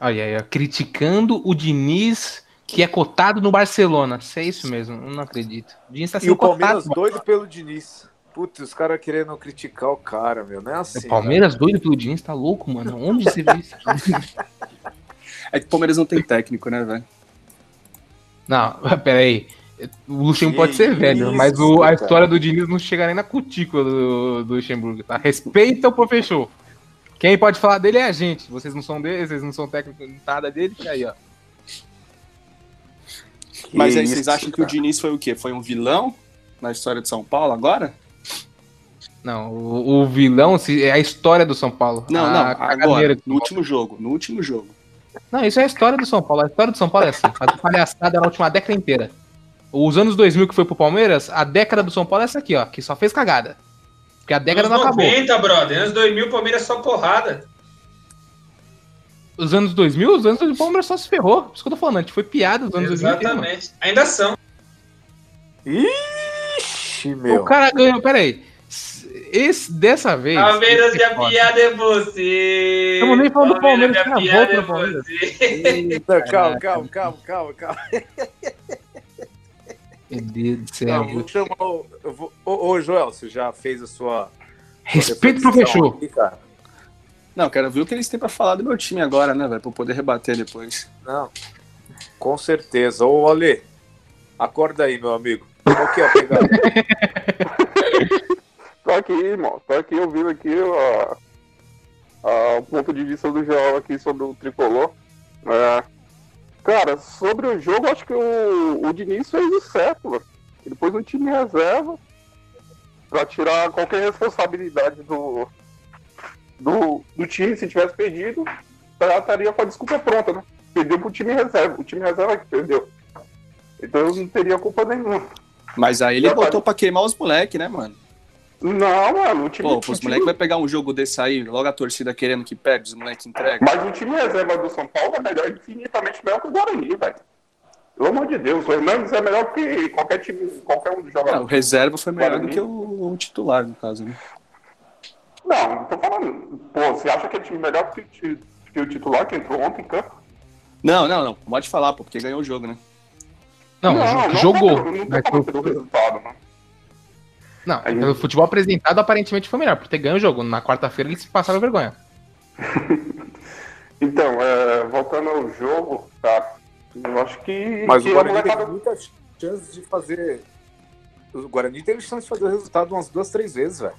Olha aí, ó, criticando o Diniz, que é cotado no Barcelona. Se é isso mesmo, eu não acredito. O Diniz tá E sendo o Palmeiras cotado. doido pelo Diniz. Putz, os caras querendo criticar o cara, meu. Não é assim. O Palmeiras doido pelo Diniz, tá louco, mano? Onde você viu isso? *laughs* É que o Palmeiras não tem técnico, né, velho? Não, *laughs* peraí. O Luxemburgo pode ser velho, isso, mas o- a cara. história do Diniz não chega nem na cutícula do, do Luxemburgo, tá? Respeita o professor. Quem pode falar dele é a gente. Vocês não são dele, vocês não são técnico nada dele, e aí, ó. Que Mas aí isso, vocês acham que o cara. Diniz foi o quê? Foi um vilão na história de São Paulo agora? Não, o, o vilão se- é a história do São Paulo. Não, a não, agora, no último jogo, no último jogo. Não, isso é a história do São Paulo. A história do São Paulo é assim, fazer palhaçada na última década inteira. Os anos 2000 que foi pro Palmeiras, a década do São Paulo é essa aqui, ó, que só fez cagada. Porque a década Anos não acabou. 90, brother. Anos 2000, Palmeiras só porrada. Os anos 2000, os anos 2000 o Palmeiras só se ferrou. Por isso que eu tô falando, a gente foi piada os anos 2000. inteiro, mano. Exatamente. Ainda são. Ixi, meu. O cara ganhou, peraí. Esse, dessa vez. Palmeiras, minha é foda. piada é você. Tamo nem falando do Palmeiras, minha piada volta é Palmeiras. Eita, calma, calma, calma, calma, calma. Meu Deus do Não, céu. vou chamar o. eu vou- Ô, ô, Joel, você já fez a sua. Respeito o sua reflexão professor. aqui, cara? Não, quero ver o que eles têm pra falar do meu time agora, né, velho? Pra eu poder rebater depois. Não. Com certeza. Ô, Ale, acorda aí, meu amigo. Qual que é a pegada? *laughs* Tô aqui, irmão. Tô aqui ouvindo aqui ó, ó, o ponto de vista do Joel aqui sobre o tricolor. É, cara, sobre o jogo, acho que o, o Diniz fez o certo, mano. Ele pôs um time reserva pra tirar qualquer responsabilidade do, do, do time. Se tivesse perdido, já estaria com a desculpa pronta, né? Perdeu pro time reserva. O time reserva que perdeu. Então eu não teria culpa nenhuma. Mas aí ele Já botou pra queimar os moleques, né, mano? Não, mano, o time. Pô, os time- moleques vai pegar um jogo desse aí, logo a torcida querendo que perde, os moleques entregam. Mas o time reserva do São Paulo é melhor, infinitamente melhor que o Guarani, velho. Pelo amor de Deus, o Hernandes é melhor que qualquer time, qualquer um dos Não, o jogadores. reserva foi melhor do Guarani. que o, o titular, no caso, né? Não, não tô falando. Pô, você acha que é time melhor que, que o titular que entrou ontem em campo? Não, não, não. Pode falar, pô, porque ganhou o jogo, né? Não, jo- jogou. Não, não Mas tô falando pelo resultado, mano. Não, Aí- pelo futebol apresentado, aparentemente foi melhor, por ter ganho o jogo. Na quarta-feira eles passaram vergonha. *laughs* Então, é, voltando ao jogo, tá? Eu acho que. Mas que o a Guarani teve muitas chances de fazer. O Guarani teve chance de fazer o resultado umas duas, três vezes, velho.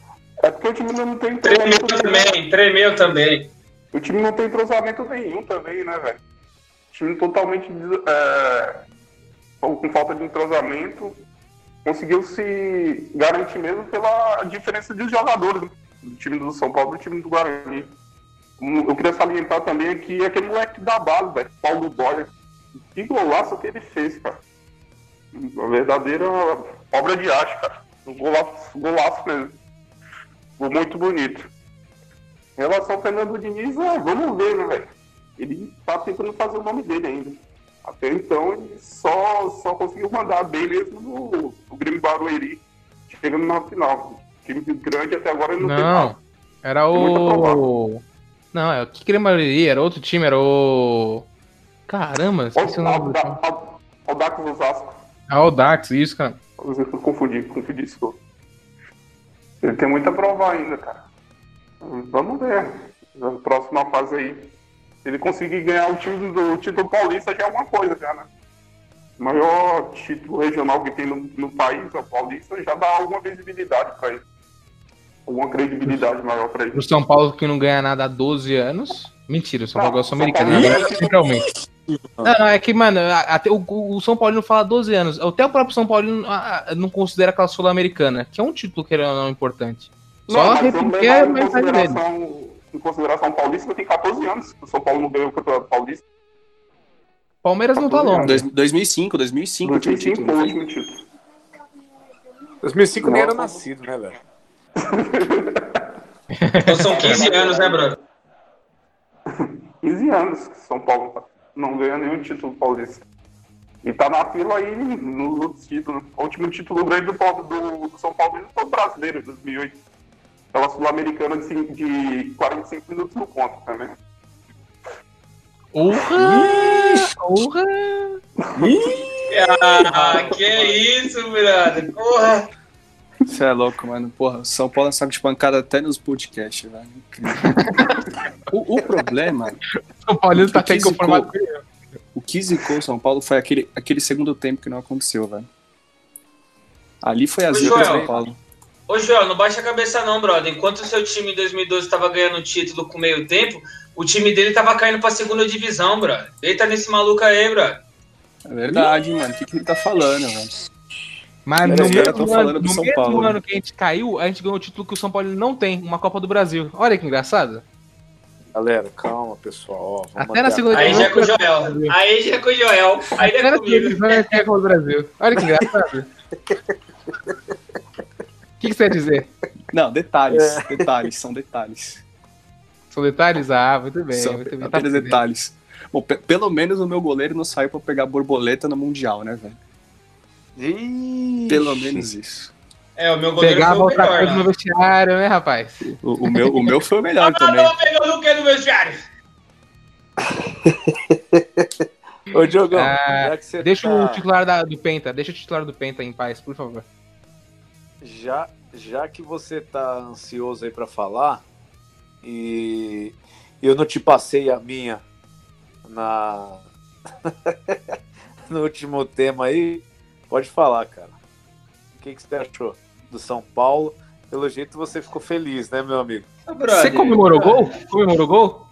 É porque o time não tem Tremeu também, tremeu também. O time não tem entrosamento nenhum também, né, velho? O time totalmente é, com falta de entrosamento conseguiu se garantir mesmo pela diferença de jogadores do time do São Paulo e do time do Guarani. Um, Eu queria salientar também aqui aquele moleque da base, velho, Paulo Dória. Que golaço que ele fez, cara. Uma verdadeira obra de arte, cara. Um golaço, golaço mesmo. Muito bonito. Em relação ao Fernando Diniz, é, vamos ver, né, velho? Ele tá tentando fazer o nome dele ainda. Até então, ele só, só conseguiu mandar bem mesmo no, no Grêmio Barueri, chegando na final. Time grande até agora ele não, tem Não, nada. era muito o. Não, é o que queria maioria, era outro time, era o. Caramba, esqueci o nome do time. O Dax Osasco. Ah, o Dax, isso, cara. Eu confundi, confundi isso. Ele tem muita prova ainda, cara. Vamos ver. Na próxima fase aí. Ele conseguir ganhar o título do o título paulista já é alguma coisa já, né? O maior título regional que tem no, no país, é o paulista, já dá alguma visibilidade para ele. Alguma credibilidade maior para ele. O São Paulo que não ganha nada há 12 anos. Mentira, o São Paulo Não, é sul-americano. Centralmente. Não, não, é que, mano, até o, o São Paulo não fala 12 anos. Até o próprio São Paulo não considera aquela Sul-Americana, que é um título que não importante. Só Não, mas repetir a em mensagem dele. Em consideração o Paulista tem 14 anos. que O São Paulo não ganhou o Campeonato Paulista. Palmeiras não tá longe. Dois- 2005, 2005 tinha o 2005 título. foi o último título. 2005 nem era Nossa. nascido, né, velho? *laughs* Então são 15 anos, né, brother? 15 anos que São Paulo tá- não ganha nenhum título paulista. E tá na fila aí nos outros títulos. O último título grande do, do, do São Paulo foi o brasileiro, em 2008. Aquela sul-americana de, de 45 minutos no ponto também. Porra! Porra! Ah, que isso, brother. Porra. Você é louco, mano. Porra, São Paulo é saco de pancada até nos podcasts, velho. Incrível. o, o problema, São Paulo tá até conformado zicou? o que zicou o São Paulo foi aquele, aquele segundo tempo que não aconteceu, velho. Ali foi a zica do Joel. São Paulo. Ô, Joel, não baixa a cabeça não, brother. Enquanto o seu time em 2012 tava ganhando o título com meio tempo, o time dele tava caindo pra segunda divisão, brother. Deita nesse maluco aí, brother. É verdade, mano. O que, que ele tá falando, velho? Mas no mesmo, ano, no mesmo Paulo, ano né? que a gente caiu, a gente ganhou o título que o São Paulo não tem, uma Copa do Brasil. Olha que engraçado. Galera, calma, pessoal. ó, vamos Até na segunda Aí divisão. já é com o Joel. Aí já é com o Joel. Aí não é comigo. divisão é Copa do Brasil. Olha que engraçado. *laughs* O que, que você ia dizer? Não, detalhes. Detalhes, são detalhes. São detalhes? Ah, muito bem. são muito bem. Tá detalhes. Bom, pe- pelo menos o meu goleiro não saiu pra pegar borboleta no Mundial, né, velho? Pelo menos isso. É, o meu goleiro Pegava foi o outra melhor, coisa no né? vestiário, né, rapaz? O, o meu, o meu foi o Ah, melhor também. não, pegando o que no vestiário? *laughs* Ô, Diogão, Ah, você Deixa tá, o titular da- do Penta, deixa o titular do Penta em paz, por favor. Já, já que você tá ansioso aí pra falar e eu não te passei a minha na *laughs* no último tema aí, pode falar, cara. O que, que você achou do São Paulo? Pelo jeito você ficou feliz, né, meu amigo? Você comemorou o gol? Comemorou o gol?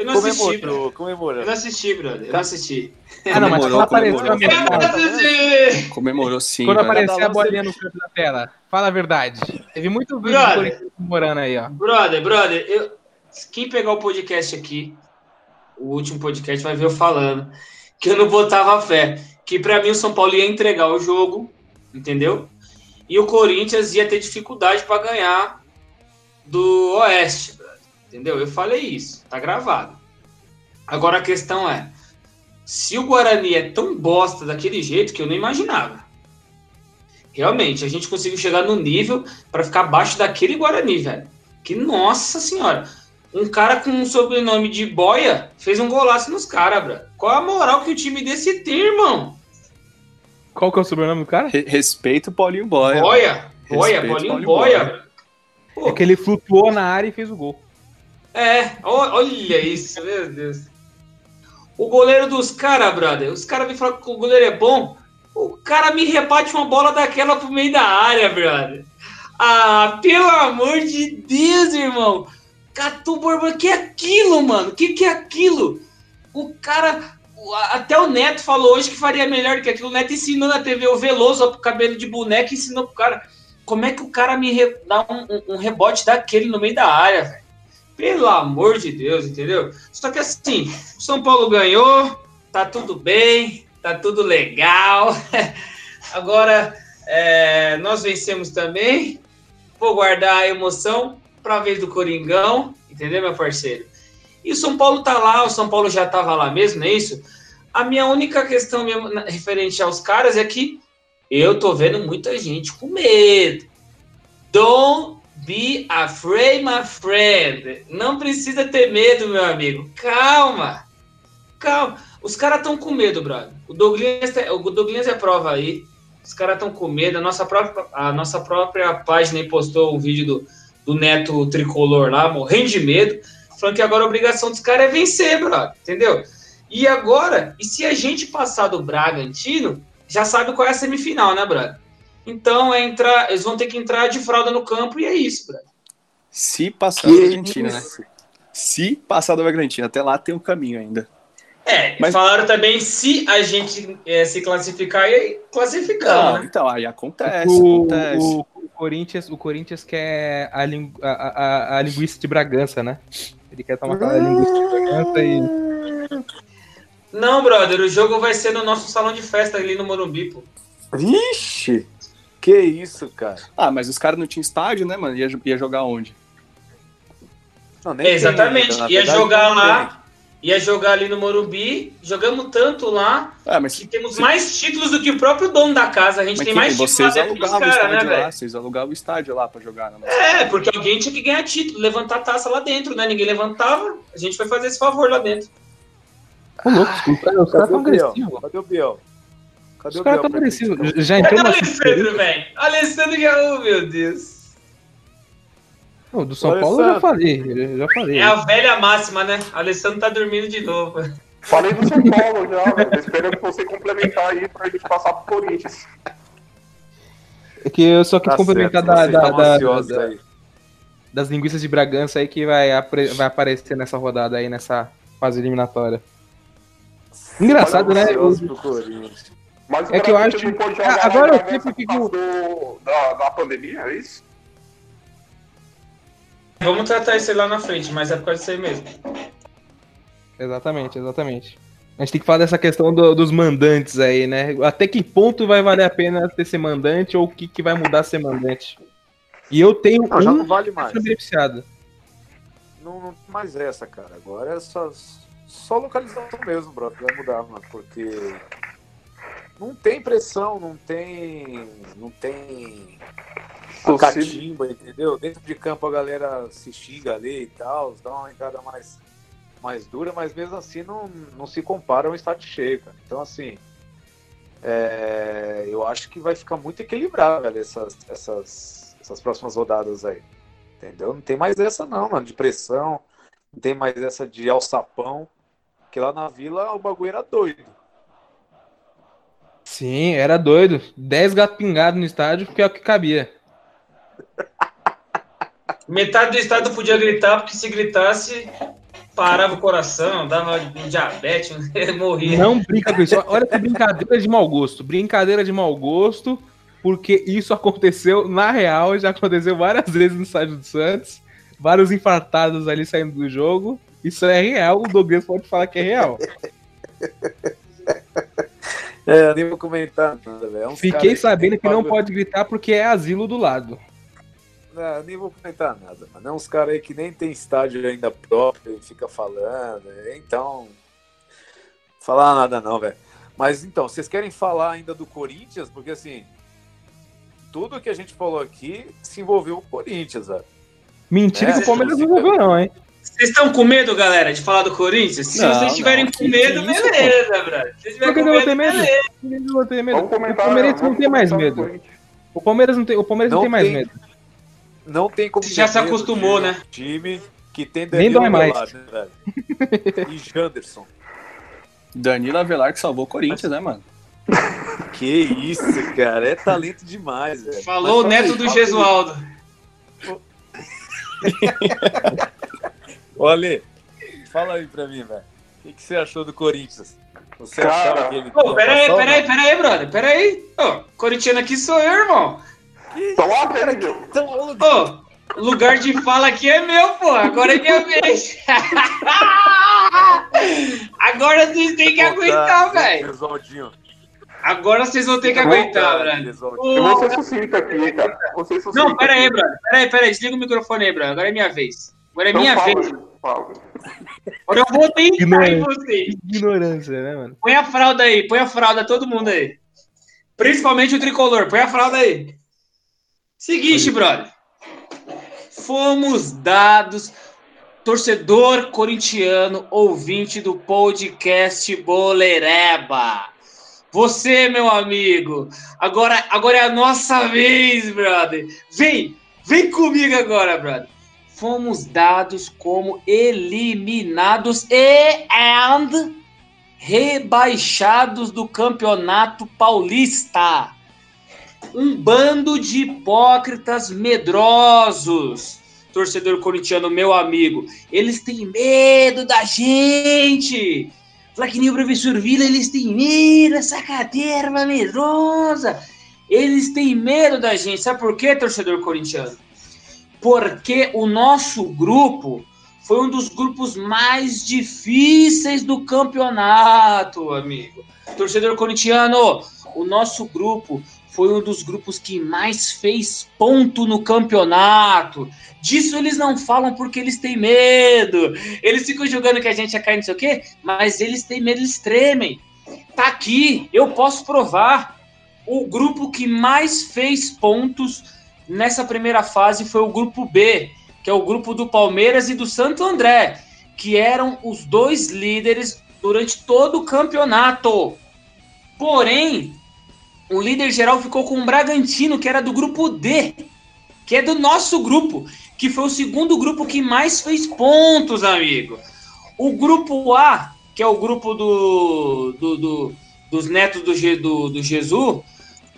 Eu não assisti, brother. Comemorou, Eu não assisti, brother. Eu não assisti. Ah, não, mas quando apareceu a comemorou. minha Eu não assisti. Comemorou sim, Quando velho. aparecer a bolinha no canto da tela, fala a verdade. Teve muito vídeo comemorando aí, ó. Brother, brother, eu... quem pegar o podcast aqui, o último podcast, vai ver eu falando que eu não botava fé. Que pra mim o São Paulo ia entregar o jogo, entendeu? E o Corinthians ia ter dificuldade pra ganhar do Oeste, entendeu? Eu falei isso, tá gravado. Agora a questão é: se o Guarani é tão bosta daquele jeito que eu não imaginava. Realmente, a gente conseguiu chegar no nível pra ficar abaixo daquele Guarani, velho. Que nossa senhora. Um cara com um sobrenome de boia fez um golaço nos caras, bro. Qual a moral que o time desse tem, irmão? Qual que é o sobrenome do cara? Re- Respeita o Paulinho Boia. Boia, boia, Respeito, bolinho Paulinho boia. Boia. Pô, É que ele flutuou na área e fez o gol. É, olha isso, meu Deus. O goleiro dos caras, brother, os caras me falam que o goleiro é bom. O cara me rebate uma bola daquela pro meio da área, brother. Ah, pelo amor de Deus, irmão. Catu Borba, que é aquilo, mano? Que que é aquilo? O cara. o- Até o Neto falou hoje que faria melhor do que aquilo. O Neto ensinou na TV o Veloso pro cabelo de boneca e ensinou pro cara. Como é que o cara me re- dá um, um- um rebote daquele no meio da área, velho? Pelo amor de Deus, entendeu? Só que assim, o São Paulo ganhou, tá tudo bem, tá tudo legal. *laughs* Agora, é, nós vencemos também. Vou guardar a emoção para a vez do Coringão, entendeu, meu parceiro? E o São Paulo tá lá, o São Paulo já tava lá mesmo, não é isso? A minha única questão mesmo referente aos caras é que eu tô vendo muita gente com medo. Don't be afraid, my friend. Não precisa ter medo, meu amigo. Calma. Calma. Os caras estão com medo, brother. O Douglas, o Douglas é prova aí. Os caras estão com medo. A nossa, própria, a nossa própria página postou um vídeo do, do Neto Tricolor lá, morrendo de medo. falando que agora a obrigação dos caras é vencer, brother, entendeu? E agora, e se a gente passar do Bragantino, já sabe qual é a semifinal, né, brother? Então é entrar, eles vão ter que entrar de fralda no campo e é isso, brother. Se passar do Bragantino, né? Se passar do Bragantino, até lá tem um caminho ainda. É, Mas- falaram também se a gente é, se classificar e aí classificamos, Não, né? então, aí acontece, O, acontece. o- o Corinthians, o Corinthians quer a, lingu- a, a, a linguiça de Bragança, né? Ele quer tomar aquela linguiça de Bragança e. Não, brother, o jogo vai ser no nosso salão de festa ali no Morumbi, pô. Vixe! Que isso, cara? Ah, mas os caras não tinham estádio, né, mano? Ia, ia jogar onde? Não, nem tem Exatamente, ainda, ia verdade, jogar lá, ia jogar ali no Morumbi, jogamos tanto lá Ah, mas, que temos mais títulos do que o próprio dono da casa. A gente mas tem que- mais títulos lá vocês alugavam o caras, né, estádio lá, velho? vocês alugavam o estádio lá pra jogar. Né? É, porque alguém tinha que ganhar título, levantar a taça lá dentro, né? Ninguém levantava, a gente foi fazer esse favor lá dentro. Ô, louco, os caras tão o Biel? agressivos. Cadê o Biel? Cadê Os o caras Biel tão pra criticar? agressivos. Já Cadê entrou o na Alessandro, velho? Alessandro já, oh, meu Deus. Não, do São Ô, Paulo eu já Alessandro. falei. Eu já falei. É a velha máxima, né? Alessandro tá dormindo de novo. Falei do São Paulo já, velho. Tô esperando você complementar aí pra gente passar pro Corinthians. É que eu só quis Tá complementar certo, da, da- estão da- da- das linguiças de Bragança aí que vai, apre- vai aparecer nessa rodada aí, nessa fase eliminatória. Engraçado, né? Corinthians. Mas o É que eu acho- Ah, jogar agora eu sei porque da, da pandemia, é isso? Vamos tratar isso aí lá na frente, mas é por causa disso aí mesmo. Exatamente, exatamente. A gente tem que falar dessa questão do- dos mandantes aí, né? Até que ponto vai valer a pena ter ser mandante ou o que, que vai mudar ser mandante? E eu tenho Não, já um não vale que mais. beneficiado. Não, não tem mais essa, cara. Agora é só, só localização mesmo, bro, que vai mudar, mano. Porque não tem pressão, não tem. Não tem. Catimba, entendeu? Dentro de campo a galera se xinga ali e tal, dá uma entrada mais, mais dura, mas mesmo assim não, não se compara a um estádio cheio, cara. Então, assim, é, eu acho que vai ficar muito equilibrado, velho, essas, essas, essas próximas rodadas aí. Entendeu? Não tem mais essa não, mano, de pressão, não tem mais essa de alçapão, que lá na vila o bagulho era doido. Sim, era doido. 10 gatos pingados no estádio, porque é o que cabia. Metade do estado podia gritar, porque se gritasse, parava o coração, dava um diabetes, *laughs* morria. Não brinca com isso. Olha que brincadeira de mau gosto. Brincadeira de mau gosto, porque isso aconteceu na real, já aconteceu várias vezes no estádio do Santos. Vários infartados ali saindo do jogo. Isso é real, o Douglas pode falar que é real. É, eu nem vou comentar nada, velho. É Fiquei sabendo tem que não pode gritar porque é asilo do lado. Não, eu nem vou comentar nada, mano. É uns caras aí que nem tem estádio ainda próprio e fica falando. Então. Falar nada não, velho. Mas então, vocês querem falar ainda do Corinthians? Porque assim. Tudo que a gente falou aqui se envolveu o Corinthians, velho. Mentira É, que o Palmeiras não jogou, não, hein? Vocês estão com medo, galera, de falar do Corinthians? Se Não, vocês estiverem com medo, isso, beleza, brother. Se vocês com eu vou ter medo, medo? beleza. Por que eu vou ter medo? Vamos O. Palmeiras não tem mais medo. O Palmeiras não tem, o Palmeiras não Não tem mais tem. medo. Não tem como. Já se medo acostumou, um né? Time que tem Nem Danilo dói mais. Avelar, né, velho? E Janderson. *laughs* Danilo Avelar que salvou o Corinthians, né, mano? Que isso, cara. É talento demais, velho. Falou o neto do fala *laughs* Gesualdo. Olha, fala aí pra mim, velho. O que, que você achou do Corinthians? Você Cara, achava que ele Ô, ia pera aí, passar ou pera aí, não? pera aí, brother. Pera aí. Ô, corintiano aqui sou eu, irmão. Então lá, velho. Ô, lugar de fala aqui é meu, pô. Agora é minha vez. *laughs* Agora vocês têm que aguentar, velho. Agora vocês vão ter que aguentar, brother. Eu vou ser sucinto aqui, cara. Não, pera aí, brother. Pera aí, pera aí. Desliga o microfone aí, brother. Agora é minha vez. Agora é Então minha fala, vez. fala. Agora eu vou tentar em vocês. Ignorância, né, mano? Põe a fralda aí, põe a fralda, todo mundo aí. Principalmente o tricolor, põe a fralda aí. Seguinte, brother. Fomos dados, torcedor corintiano, ouvinte do podcast Boleireba. Você, meu amigo, agora, agora é a nossa vez, brother. Vem, vem comigo agora, brother. Fomos dados como eliminados e and rebaixados do Campeonato Paulista. Um bando de hipócritas medrosos. Torcedor corintiano, meu amigo, eles têm medo da gente. Fala que nem o professor Vila, eles têm medo dessa caterva medrosa. Eles têm medo da gente. Sabe por quê, torcedor corintiano? Porque o nosso grupo foi um dos grupos mais difíceis do campeonato, amigo. Torcedor corintiano, o nosso grupo foi um dos grupos que mais fez ponto no campeonato. Disso eles não falam porque eles têm medo. Eles ficam jogando que a gente é cair não sei o quê, mas eles têm medo, eles tremem. Tá aqui, eu posso provar. O grupo que mais fez pontos nessa primeira fase foi o grupo B que é o grupo do Palmeiras e do Santo André, que eram os dois líderes durante todo o campeonato. Porém, o líder geral ficou com o Bragantino, que era do grupo D, que é do nosso grupo, que foi o segundo grupo que mais fez pontos, amigo. O grupo A, que é o grupo do, do, do dos netos do, do, do Jesus,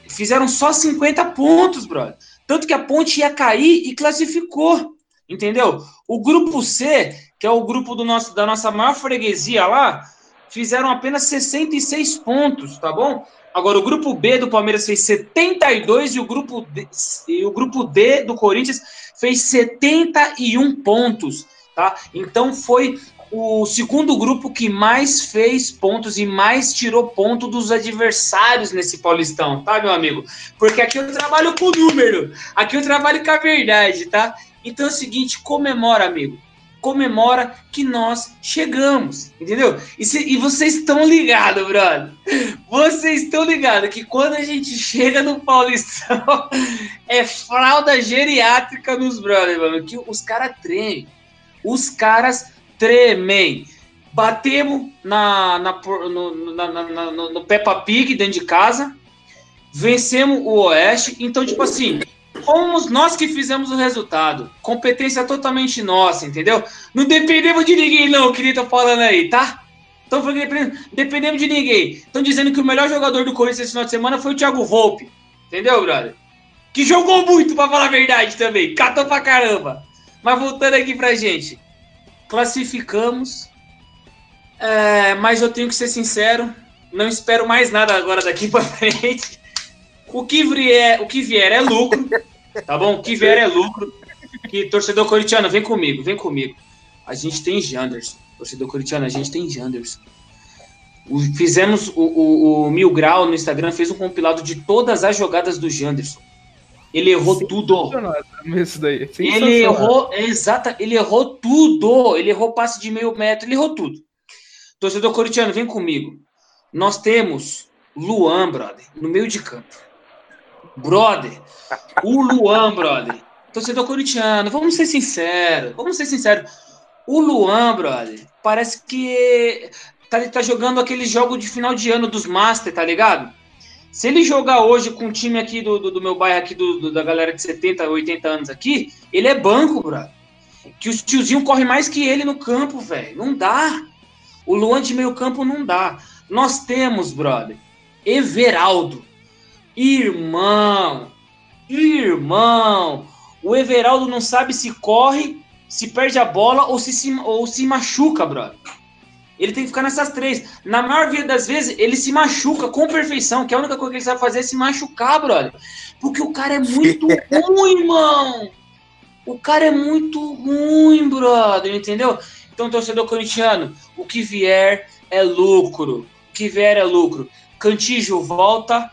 fizeram só 50 pontos, brother. Tanto que a ponte ia cair e classificou. Entendeu? O grupo C, que é o grupo do nosso, da nossa maior freguesia lá, fizeram apenas 66 pontos, tá bom? Agora, o grupo B do Palmeiras fez 72 e o grupo D, e o grupo D do Corinthians fez 71 pontos, tá? Então foi o segundo grupo que mais fez pontos e mais tirou ponto dos adversários nesse Paulistão, tá, meu amigo? Porque aqui eu trabalho com número, aqui eu trabalho com a verdade, tá? Então é o seguinte, comemora, amigo. Comemora que nós chegamos, entendeu? E, se, e vocês estão ligados, brother. Vocês estão ligados que quando a gente chega no Paulistão, *laughs* é fralda geriátrica nos brothers, mano. Que os caras tremem. Os caras tremem. Batemos na, na, no, na, na, no, Peppa Pig dentro de casa. Vencemos o Oeste. Então, tipo assim, fomos nós que fizemos o resultado. Competência totalmente nossa, entendeu? Não dependemos de ninguém, não, que nem tô falando aí, tá? Então, dependemos de ninguém. Estão dizendo que o melhor jogador do Corinthians esse final de semana foi o Thiago Volpe. Entendeu, brother? Que jogou muito, pra falar a verdade também. Catou pra caramba. Mas voltando aqui pra gente. Classificamos. É, mas eu tenho que ser sincero. Não espero mais nada agora daqui *laughs* pra frente. O que vier, o que vier é lucro. Tá bom? O que vier é lucro. Que torcedor corintiano, vem comigo, vem comigo. A gente tem Janderson. Torcedor corintiano, a gente tem Janderson. Fizemos o, o, o, Mil Grau no Instagram, fez um compilado de todas as jogadas do Janderson. Ele errou tudo. Isso daí. Ele errou, exata, ele errou tudo. Ele errou passe de meio metro, ele errou tudo. Torcedor corintiano, vem comigo. Nós temos Luan, brother, no meio de campo. Brother, o Luan, brother, torcedor corintiano, vamos ser sinceros, vamos ser sinceros. O Luan, brother, parece que tá, tá jogando aquele jogo de final de ano dos Master, tá ligado? Se ele jogar hoje com o time aqui do, do, do meu bairro, aqui do, do, da galera de 70, 80 anos aqui, ele é banco, brother. Que os tiozinhos correm mais que ele no campo, velho. Não dá. O Luan de meio campo não dá. Nós temos, brother, Everaldo. Irmão, irmão, o Everaldo não sabe se corre, se perde a bola ou se, se, ou se machuca, brother. Ele tem que ficar nessas três. Na maior das vezes, ele se machuca com perfeição, que a única coisa que ele sabe fazer é se machucar, brother. Porque o cara é muito ruim, irmão. O cara é muito ruim, brother, entendeu? Então, torcedor corintiano, o que vier é lucro. O que vier é lucro. Cantijo volta,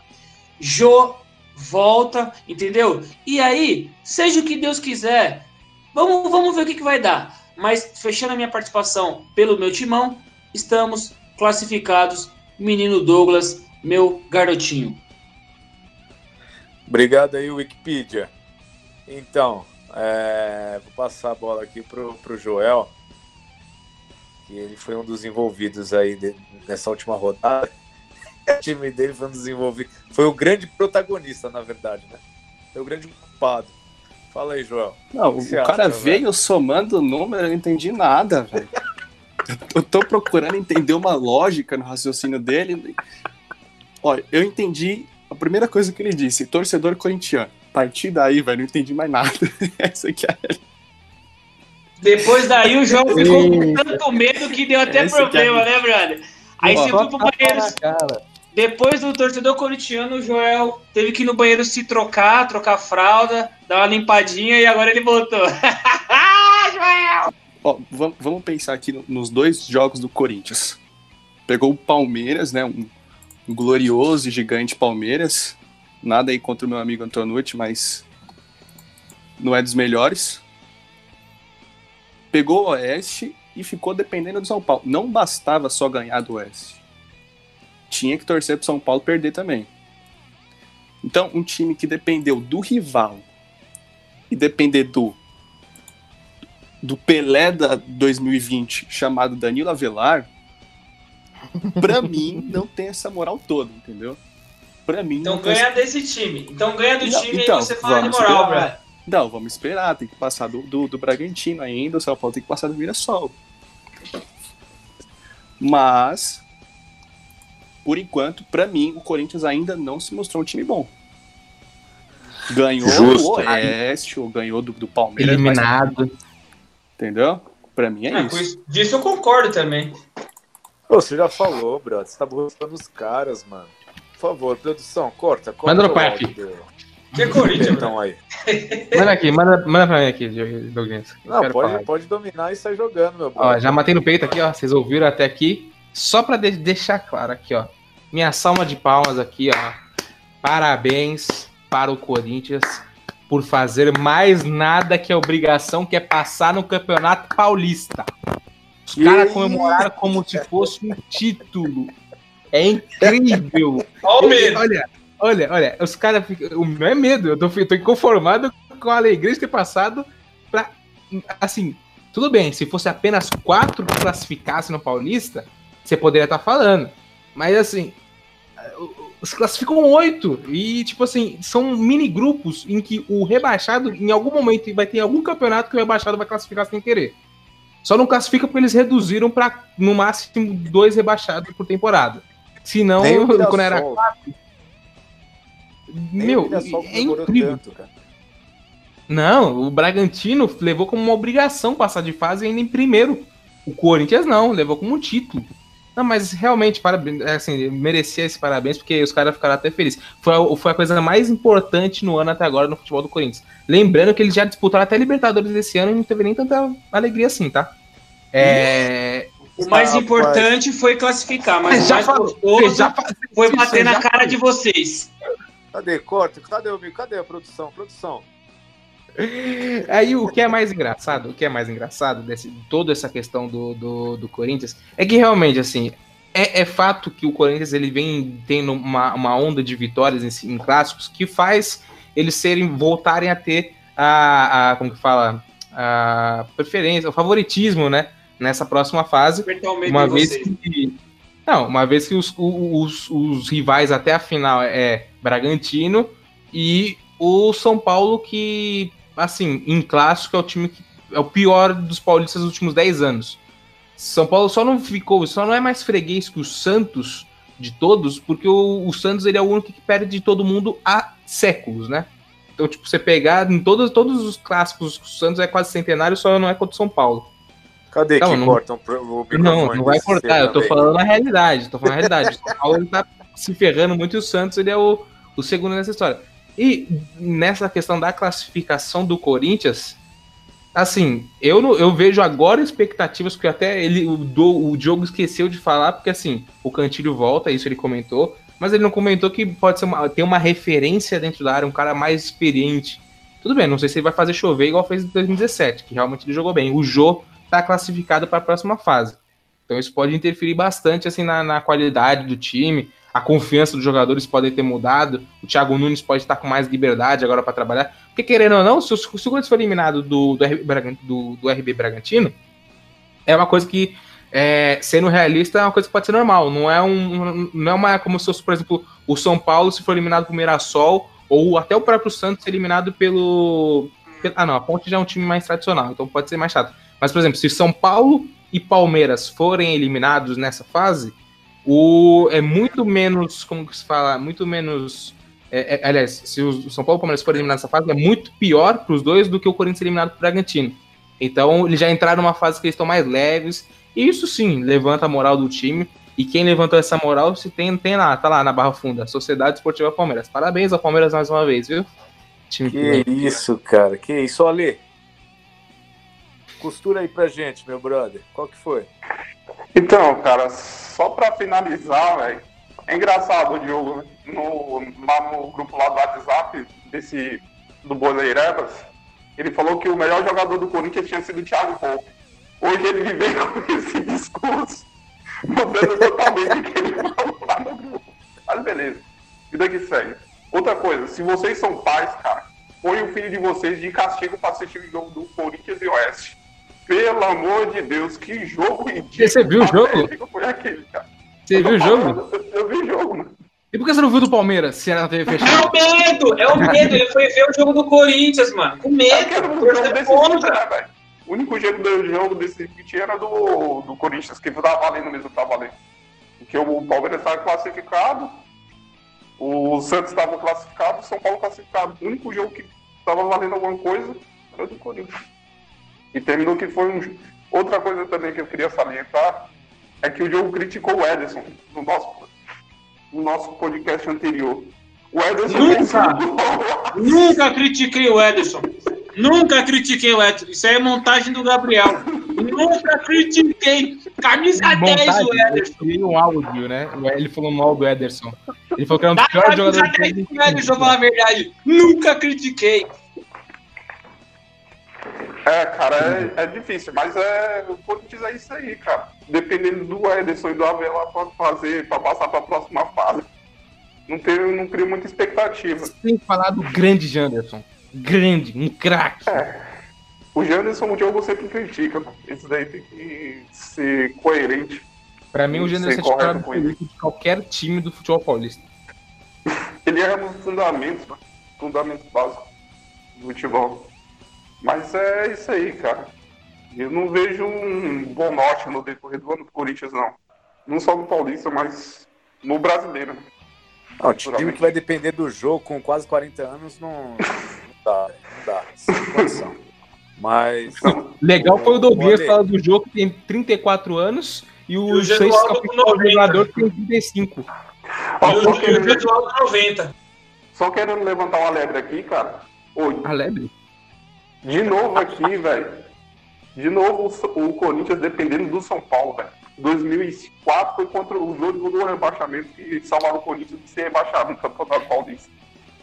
Jô volta, entendeu? E aí, seja o que Deus quiser, vamos, vamos ver o que, que vai dar. Mas, fechando a minha participação pelo meu timão, estamos classificados. Menino Douglas, meu garotinho. Obrigado aí, Wikipedia. Então, é, vou passar a bola aqui pro, pro Joel, que ele foi um dos envolvidos aí de, nessa última rodada *laughs* o time dele foi um desenvolvido. Foi o grande protagonista, na verdade, né? Foi o grande culpado. Fala aí, João. Não, o, o acha, cara velho? veio somando o número, eu não entendi nada, velho. *laughs* Eu tô procurando entender uma lógica no raciocínio dele. Olha, eu entendi a primeira coisa que ele disse, torcedor corintiano. A partir daí, velho, não entendi mais nada. *laughs* Essa aqui é a Depois daí o João ficou com tanto medo que deu até Esse é problema, né, brother? Aí Ó, você foi pro banheiro. Cara, Depois do torcedor corintiano, o Joel teve que ir no banheiro se trocar, trocar fralda, dar uma limpadinha e agora ele voltou. *laughs* Joel! Ó, vam- vamos pensar aqui no- nos dois jogos do Corinthians. Pegou o Palmeiras, né? Um glorioso e gigante Palmeiras. Nada aí contra o meu amigo Antonucci, mas não é dos melhores. Pegou o Oeste e ficou dependendo do São Paulo. Não bastava só ganhar do Oeste. Tinha que torcer pro São Paulo perder também. Então, um time que dependeu do rival e depender do do Pelé da 2020, chamado Danilo Avelar, pra *laughs* mim não tem essa moral toda, entendeu? Pra mim Então não tem ganha desse time. Então ganha do Não, time então, e você fala de moral, esperar. brother. Não, vamos esperar, tem que passar do, do, do Bragantino ainda, o São Paulo tem que passar do Mirassol. Mas, por enquanto, pra mim, o Corinthians ainda não se mostrou um time bom. Ganhou Justo. do Oeste, ou ganhou do, do Palmeiras, mas- eliminado. Entendeu? Pra mim é Ah, isso. isso- disso eu concordo também. Ô, você já falou, brother. Você tá borrando os caras, mano. Por favor, produção, corta. corta Manda no o pai aqui. do- Que é Corinthians. Então aí. *laughs* Manda aqui, manda, manda pra mim aqui, Douglas. Não, pode, pode dominar e sair jogando, meu Ó, brother. já matei no peito aqui, ó. Vocês ouviram até aqui. Só pra de- deixar claro aqui, ó. Minha salva de palmas aqui, ó. Parabéns para o Corinthians por fazer mais nada que a obrigação, que é passar no Campeonato Paulista. Os caras comemoraram como se fosse um título. É incrível. *laughs* Olha o medo. Olha, olha, olha, os caras ficam. Não é medo, eu tô, eu tô inconformado com a alegria de ter passado pra. Assim, tudo bem, se fosse apenas quatro que classificassem no Paulista, você poderia estar falando. Mas assim, os classificam oito. E, tipo assim, são mini grupos em que o rebaixado, em algum momento, vai ter algum campeonato que o rebaixado vai classificar sem querer. Só não classifica porque eles reduziram para no máximo dois rebaixados por temporada. Se não, *laughs* quando era Mirassol, nem o meu, é incrível. tanto. Não, o Bragantino levou como uma obrigação passar de fase ainda em primeiro. O Corinthians não, levou como um título. Não, mas realmente, parabéns, assim, merecia esse parabéns, porque os caras ficaram até felizes. Foi a, foi a coisa mais importante no ano até agora no futebol do Corinthians. Lembrando que eles já disputaram até Libertadores esse ano e não teve nem tanta alegria assim, tá? É. O mais Rapaz. importante foi classificar, mas *laughs* o já mais falou, gostoso já foi bater na cara falei. de vocês. Cadê? Corta. Cadê o amigo? Cadê a produção? Produção. Aí o que é mais engraçado, o que é mais engraçado desse toda essa questão do, do, do Corinthians é que realmente assim é, é fato que o Corinthians ele vem tendo uma, uma onda de vitórias em, em clássicos que faz eles serem voltarem a ter a, a como que fala a preferência, o favoritismo, né? Nessa próxima fase, uma vez vocês. que não, uma vez que os, os, os rivais até a final é Bragantino e o São Paulo que assim, em clássico é o time que é o pior dos paulistas dos últimos 10 anos. São Paulo só não ficou, só não é mais freguês que o Santos de todos, porque o, o Santos ele é o único que perde de todo mundo há séculos, né? Então, tipo, você pegar em todos, todos os clássicos, o Santos é quase centenário, só não é contra o São Paulo. Cadê Não, que não- cortam o microfone Não, não vai cortar, eu tô também? falando a realidade, tô falando a realidade. *laughs* O São Paulo ele tá se ferrando muito e o Santos ele é o, o segundo nessa história. E nessa questão da classificação do Corinthians, assim, eu, não- eu vejo agora expectativas, porque até ele, o, o Diogo esqueceu de falar, porque assim, o Cantilho volta, isso ele comentou, mas ele não comentou que pode ser uma, ter uma referência dentro da área, um cara mais experiente. Tudo bem, não sei se ele vai fazer chover igual fez em 2017, que realmente ele jogou bem. O Jô tá classificado para a próxima fase. Então isso pode interferir bastante assim na, na qualidade do time, a confiança dos jogadores pode ter mudado, o Thiago Nunes pode estar com mais liberdade agora para trabalhar. Porque querendo ou não, se o, se o Corinthians for eliminado do, do, RB do- do RB Bragantino, é uma coisa que, é, sendo realista, é uma coisa que pode ser normal. Não é, um, não é uma como se fosse, por exemplo, o São Paulo se for eliminado pro Mirassol, ou até o próprio Santos ser eliminado pelo, Ah, não, a Ponte já é um time mais tradicional, então pode ser mais chato. Mas, por exemplo, se São Paulo e Palmeiras forem eliminados nessa fase, o é muito menos, como que se fala, muito menos. É, é, aliás, se o São Paulo e o Palmeiras forem eliminados nessa fase, é muito pior para os dois do que o Corinthians eliminado para o Bragantino. Então, eles já entraram numa fase que eles estão mais leves. E isso sim levanta a moral do time. E quem levantou essa moral se tem, tem lá, tá lá na Barra Funda, Sociedade Esportiva Palmeiras. Parabéns ao Palmeiras mais uma vez, viu? Time que isso, cara. Que isso, Ale. Costura aí pra gente, meu brother. Qual que foi? Então, cara, só pra finalizar, velho. É engraçado Diogo, no, lá no grupo lá do WhatsApp, desse, do Boleirebas, ele falou que o melhor jogador do Corinthians tinha sido o Thiago Volpe. Hoje ele vem *laughs* com esse discurso, mudando totalmente o que ele falou lá no grupo. Mas beleza, vida que segue. Outra coisa, se vocês são pais, cara, põe o filho de vocês de castigo para assistir o jogo do Corinthians e Oeste. Pelo amor de Deus, que jogo ridículo. Você viu o jogo? Foi aquele, cara. Você viu o jogo? Eu, eu vi o jogo, mano. E por que você não viu do Palmeiras se era na TV É fechada? o medo, é o medo. Ele foi ver o jogo do Corinthians, mano. Com É medo. era um jogo desse contra. né? O único jogo do jogo desse que tinha era do, do Corinthians, que tava valendo mesmo, tava valendo. Porque o Palmeiras estava classificado, o Santos estava classificado, o São Paulo classificado. O único jogo que estava valendo alguma coisa era do Corinthians. E terminou que foi um. Outra coisa também que eu queria salientar é que o jogo criticou o Ederson no nosso, no nosso podcast anterior. O Ederson Nunca! Nunca critiquei o Ederson. Nunca critiquei o Ederson. Isso aí é montagem do Gabriel. Nunca critiquei. Camisa 10 o Montagem, eu Ederson. um áudio, né? Ele falou mal do Ederson. Ele falou que era um dos piores camisa jogadores 10 do do Ederson, falar a verdade. Nunca critiquei. É, cara, é, é difícil, mas é, o Corinthians é isso aí, cara. Dependendo do Ederson e do Avela pra fazer, pra passar pra próxima fase. Não, tem, não crio muita expectativa. Sem falar do grande Janderson. Grande, um craque. O Janderson, o Diogo sempre critica. Esse daí tem que ser coerente. Pra mim, o Janderson é titular de qualquer time do futebol paulista. *laughs* Ele é nos fundamentos, né? fundamentos básicos do futebol. Mas é isso aí, cara. Eu não vejo um bom norte no decorrer do ano do Corinthians, não. Não só no Paulista, mas no brasileiro. Não, time que vai depender do jogo com quase 40 anos não, não dá, não dá, sem condição. Mas Legal foi o Douglas falar do jogo que tem 34 anos e E o o seis Gesualdo com capitão 90. jogador tem 35. Ó, E o, e o querendo, Gesualdo 90. só querendo levantar um alegre aqui, cara. Ô, A Lebre? De novo aqui, velho. De novo o, o Corinthians dependendo do São Paulo, velho. 2004 foi contra o jogo do rebaixamento que salvaram o Corinthians de ser rebaixado no Campeonato Paulista.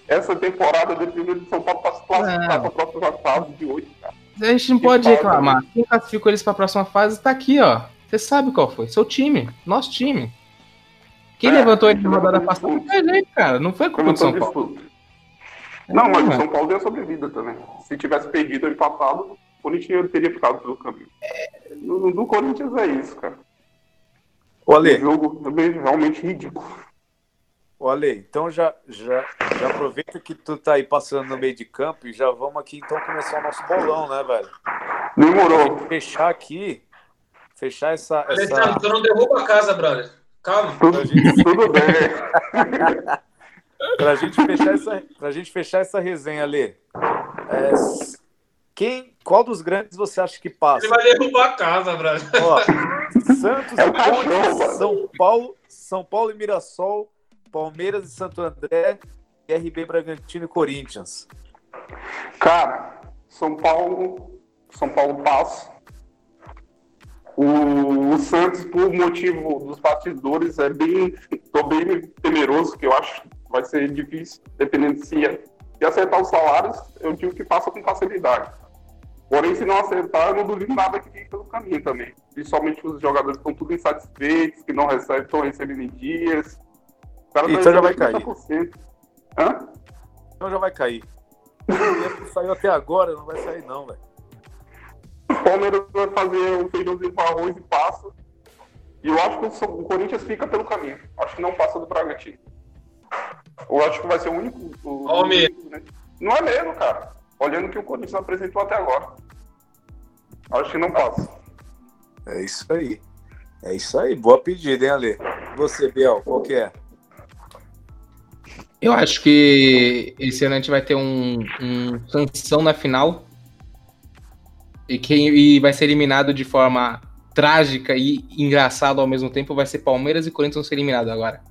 Essa temporada dependendo do São Paulo para se classificar para a próxima fase de oito, cara. A gente não Que pode reclamar. Quem classificou eles pra próxima fase tá aqui, ó. Você sabe qual foi. Seu time. Nosso time. Quem É, levantou a ele gente na rodada passada foi gente, cara. Não foi culpa do São Paulo. disputa. Não, mas o. São Paulo deu sobrevida também. Se tivesse perdido ou empatado, o Corinthians teria ficado pelo caminho. No, do Corinthians é isso, cara. Um Ale, jogo também realmente ridículo. ô, Ale, então já, já, já aproveita que tu tá aí passando no meio de campo e já vamos aqui então começar o nosso bolão, né, velho? Demorou. Fechar aqui, fechar essa. Essa... tu não derruba a casa, brother. Calma. Tudo, tudo bem. *laughs* Pra gente fechar essa, pra gente fechar essa resenha, Ale. é, quem, qual dos grandes você acha que passa? Ele vai derrubar a casa. Ó, Santos, É e Ponte. São Paulo, São Paulo e Mirassol, Palmeiras e Santo André, RB Bragantino e Corinthians. Cara, São Paulo. São Paulo passa. O, o Santos, por motivo dos bastidores, é bem. tô bem temeroso, que eu acho vai ser difícil, dependendo se, se acertar os salários, eu digo que passa com facilidade. Porém, se não acertar, eu não duvido nada que fique pelo caminho também. Principalmente os jogadores estão tudo insatisfeitos, que não recebem, estão recebendo em dias. O cara Então tá já vai cair. 30%. Hã? Então já vai cair. Que saiu até agora, não vai sair não, velho. O Palmeiras vai fazer um feijãozinho com arroz e passa. E eu acho que o Corinthians fica pelo caminho. Acho que não passa do Bragantino. Eu acho que vai ser o único. o- o medo. né? Não é mesmo, cara. olhando o que o Corinthians apresentou até agora. Acho que não passa. É isso aí. É isso aí. Boa pedida, hein, Ale? Você, Biel, qual que é? Eu acho que esse ano a gente vai ter um, um sanção na final. E quem e vai ser eliminado de forma trágica e engraçada ao mesmo tempo vai ser Palmeiras e Corinthians vão ser eliminados agora.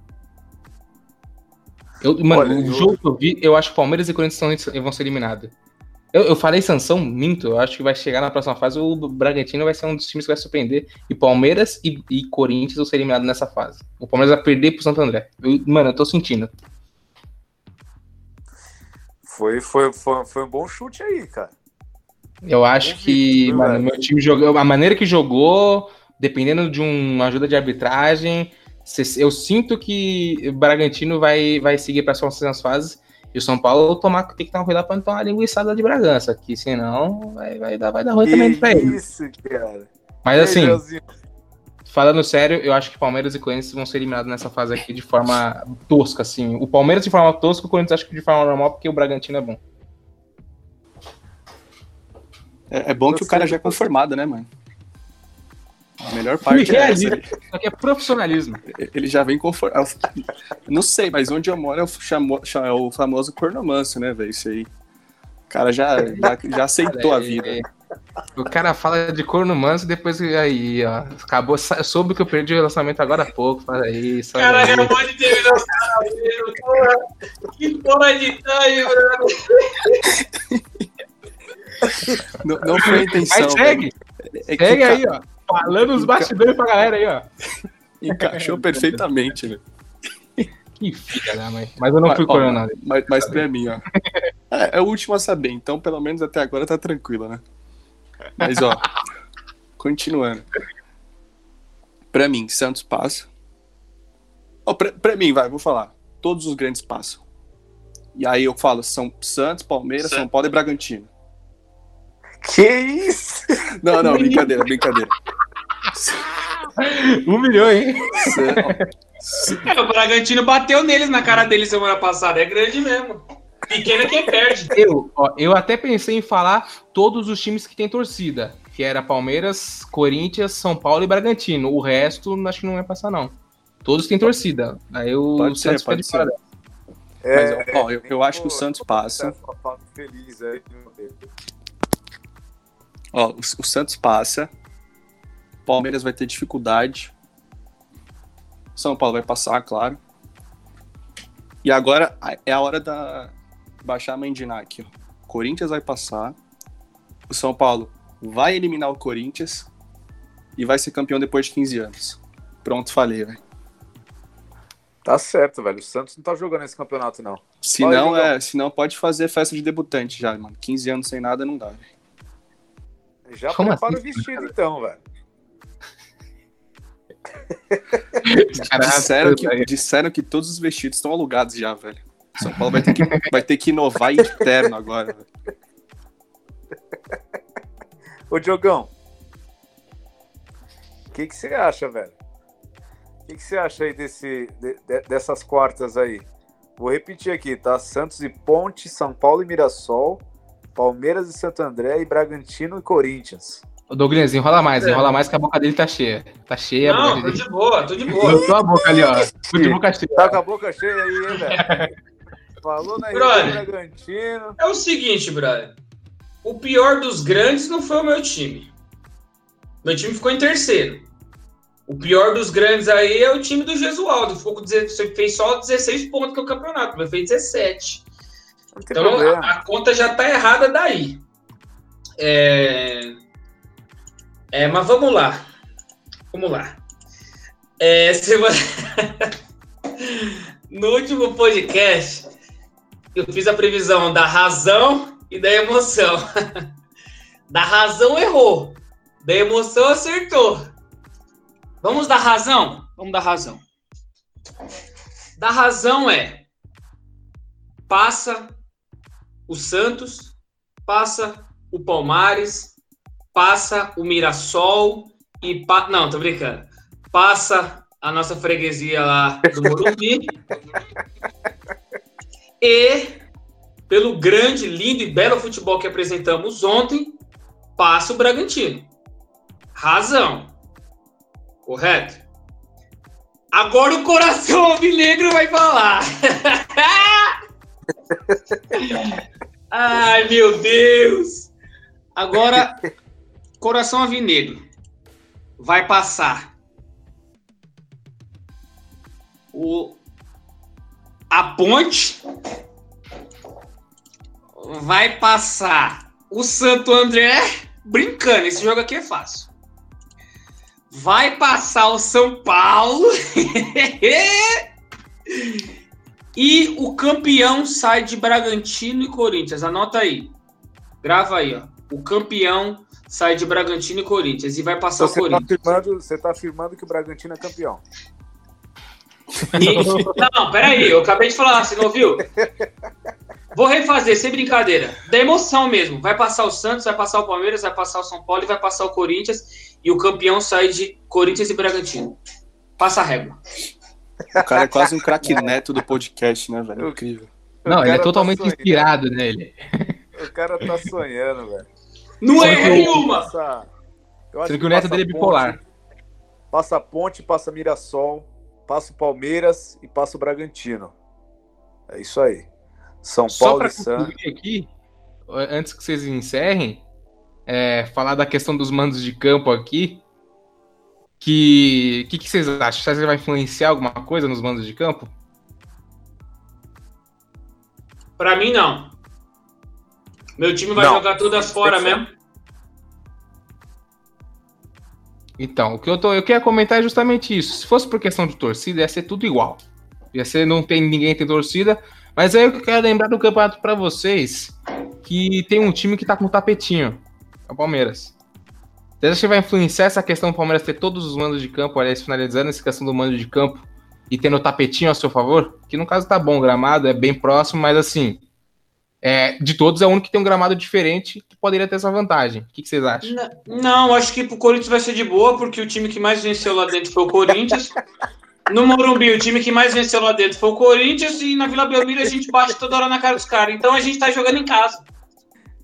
Eu, mano, Olha, o eu- jogo que eu vi, eu acho que Palmeiras e Corinthians vão ser eliminados. Eu, eu falei sanção, minto. Eu acho que vai chegar na próxima fase. O Bragantino vai ser um dos times que vai surpreender. E Palmeiras e, e Corinthians vão ser eliminados nessa fase. O Palmeiras vai perder pro Santo André. Eu- mano, eu tô sentindo. Foi, foi, foi, foi um bom chute aí, cara. Eu acho Convicto, que, mano, velho? meu time jogou. A maneira que jogou, dependendo de uma ajuda de arbitragem, eu sinto que o Bragantino vai, vai seguir para as próximas fases. E o São Paulo tomar, tem que tomar cuidado para não tomar uma linguiçada de Bragança, que senão vai, vai, dar, vai dar ruim também pra ele. isso, cara. Mas assim, falando sério, eu acho que Palmeiras e Corinthians vão ser eliminados nessa fase aqui de forma tosca, assim. O Palmeiras de forma tosca, o Corinthians acho que de forma normal, porque o Bragantino é bom. É, é bom que o cara já é conformado, né, mano? A melhor parte é é essa. isso? Isso aqui é profissionalismo. Ele já vem conformado. Não sei, mas onde eu moro é o, chamo- é o famoso cornomanso, né, velho? Isso aí. O cara já, já, já aceitou a vida. É, O cara fala de corno manso e depois aí, ó. Acabou, soube que eu perdi o relacionamento agora há pouco. Fala isso. olha Cara, aí. acabou de terminar o porra. Que porra de time, mano. Não, não foi a intenção. Mas segue. É segue enca- aí, ó. Falando os bastidores pra galera aí, ó. *laughs* Encaixou perfeitamente, velho. Que filha da mãe. Mas eu não fui coronado. Mas, mas pra mim, ó. É, é o último a saber, então pelo menos até agora tá tranquilo, né? Mas, ó. *laughs* continuando. Pra mim, Santos passa. Ó, pra, pra mim, vai, vou falar. Todos os grandes passam. E aí eu falo São Santos, Palmeiras, São Paulo e Bragantino. Que isso? Não, não, brincadeira, brincadeira. *laughs* Um milhão, hein? É, o Bragantino bateu neles na cara dele semana passada. É grande mesmo. Pequeno é quem perde. Eu, ó, eu até pensei em falar todos os times que tem torcida. Que era Palmeiras, Corinthians, São Paulo e Bragantino. O resto, acho que não vai passar, não. Todos têm torcida. Aí o Pode ser, Santos fica pode de ser. fora. Mas, ó, eu, eu acho que o Santos passa. tá fa- Feliz aí, meu Deus. Ó, o, o Santos passa. Palmeiras vai ter dificuldade. São Paulo vai passar, claro. E agora é a hora da baixar a Mendiná aqui. Ó. Corinthians vai passar. O São Paulo vai eliminar o Corinthians e vai ser campeão depois de 15 anos. Pronto, falei, velho. Tá certo, velho. O Santos não tá jogando esse campeonato, não. Se não, é, se não, pode fazer festa de debutante já, mano. 15 anos sem nada não dá. velho. Já Como prepara assim? o vestido, então, velho. Cara, Disseram que, disseram que todos os vestidos estão alugados já, velho. São Paulo vai ter que, vai ter que inovar em terno agora, velho. Ô, Diogão. O que que você acha, velho? O que que você acha aí desse, de- de- dessas quartas aí? Vou repetir aqui, tá? Santos e Ponte, São Paulo e Mirassol, Palmeiras e Santo André e Bragantino e Corinthians. Ô, Douglas, enrola mais, enrola mais que a boca dele tá cheia. Tá cheia a Não, boca tô dele. de boa, tô de boa. Botou a boca ali, ó. Tô de boca cheia. Tá com a boca cheia aí, hein, velho? *laughs* Falou na Brother. Bragantino. É o seguinte, brother. O pior dos grandes não foi o meu time. Meu time ficou em terceiro. O pior dos grandes aí é o time do Gesualdo. Ficou com 16 fez só 16 pontos no campeonato, mas fez 17. Então a, a conta já tá errada daí. É... é, mas vamos lá. Vamos lá. É, semana- *laughs* no último podcast, eu fiz a previsão da razão e da emoção. *laughs* da razão errou, da emoção acertou. Vamos dar razão? Vamos dar razão. Da razão é passa o Santos, passa o Palmares, passa o Mirassol e pa... não, tô brincando. Passa a nossa freguesia lá do Morumbi. *laughs* e pelo grande, lindo e belo futebol que apresentamos ontem, passa o Bragantino. Razão. Correto? Agora o coração *laughs* alvinegro vai falar. *laughs* Ai, meu Deus. Agora, coração alvinegro vai passar o a ponte vai passar o Santo André brincando. Esse jogo aqui é fácil. Vai passar o São Paulo. *laughs* e o campeão sai de Bragantino e Corinthians. Anota aí. Grava aí, ó. O campeão sai de Bragantino e Corinthians. E vai passar Você o tá, Corinthians. afirmando, você tá afirmando que o Bragantino é campeão. E- Não, peraí, eu acabei de falar, você não ouviu? Vou refazer, sem brincadeira. Da emoção mesmo. Vai passar o Santos, vai passar o Palmeiras, vai passar o São Paulo e vai passar o Corinthians. E o campeão sai de Corinthians e Bragantino. Passa a régua. O cara é quase um craque neto do podcast, né, velho? Incrível. Não, ele é tá totalmente sonhando. inspirado nele. O cara tá sonhando, velho. Não Só o- nenhuma! Passa, eu acho Sendo que o neto dele é Ponte, bipolar. Passa Ponte, passa Mirassol, passa o Palmeiras e passa o Bragantino. É isso aí. São Só Paulo para e Santos. aqui, antes que vocês encerrem, é, falar da questão dos mandos de campo aqui. Que o que, que vocês acham? Vocês vai influenciar alguma coisa nos mandos de campo? Pra mim, não. Meu time vai Não. jogar todas fora que mesmo. Então, o que eu, tô, eu queria comentar é justamente isso. Se fosse por questão de torcida, ia ser tudo igual. Ia ser, não tem ninguém tem torcida. Mas aí eu quero lembrar do campeonato pra vocês que tem um time que tá com tapetinho. É o Palmeiras. Você acha que vai influenciar essa questão do Palmeiras ter todos os mandos de campo, aliás, finalizando essa questão do mando de campo e tendo o tapetinho a seu favor? Que no caso tá bom, o gramado é bem próximo, mas assim, é, de todos é o único que tem um gramado diferente que poderia ter essa vantagem. O que, que vocês acham? Não, acho que pro Corinthians vai ser de boa, porque o time que mais venceu lá dentro foi o Corinthians. No Morumbi, o time que mais venceu lá dentro foi o Corinthians. E na Vila Belmiro a gente bate toda hora na cara dos caras. Então a gente tá jogando em casa.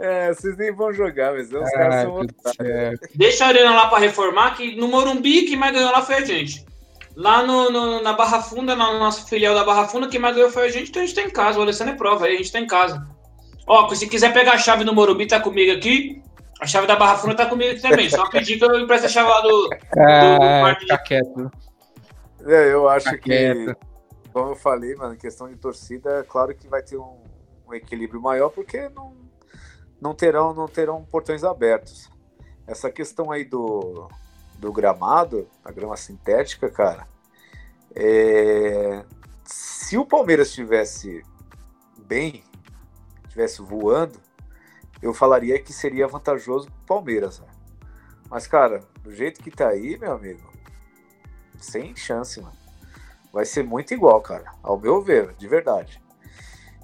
É, vocês nem vão jogar, mas os caras são otários. É, Deixa a arena lá pra reformar, que no Morumbi quem mais ganhou lá foi a gente. Lá no, no- na Barra Funda, na nossa filial da Barra Funda, quem mais ganhou foi a gente, então a gente tá em casa. O Alessandro é prova aí, a gente tá em casa. Ó, se quiser pegar a chave do Morumbi, tá comigo aqui. A chave da Barra Funda tá comigo aqui também. Só pedir que eu empreste a chave lá do. Ah, quarto de- fica quieto. É, eu acho Fica que, quieto. como eu falei, mano, em questão de torcida, é claro que vai ter um, um equilíbrio maior, porque não, não, terão, não terão portões abertos. Essa questão aí do, do gramado, a grama sintética, cara, é, se o Palmeiras estivesse bem, estivesse voando, eu falaria que seria vantajoso pro Palmeiras, né? Mas, cara, do jeito que tá aí, meu amigo, sem chance, mano. Vai ser muito igual, cara. Ao meu ver, de verdade.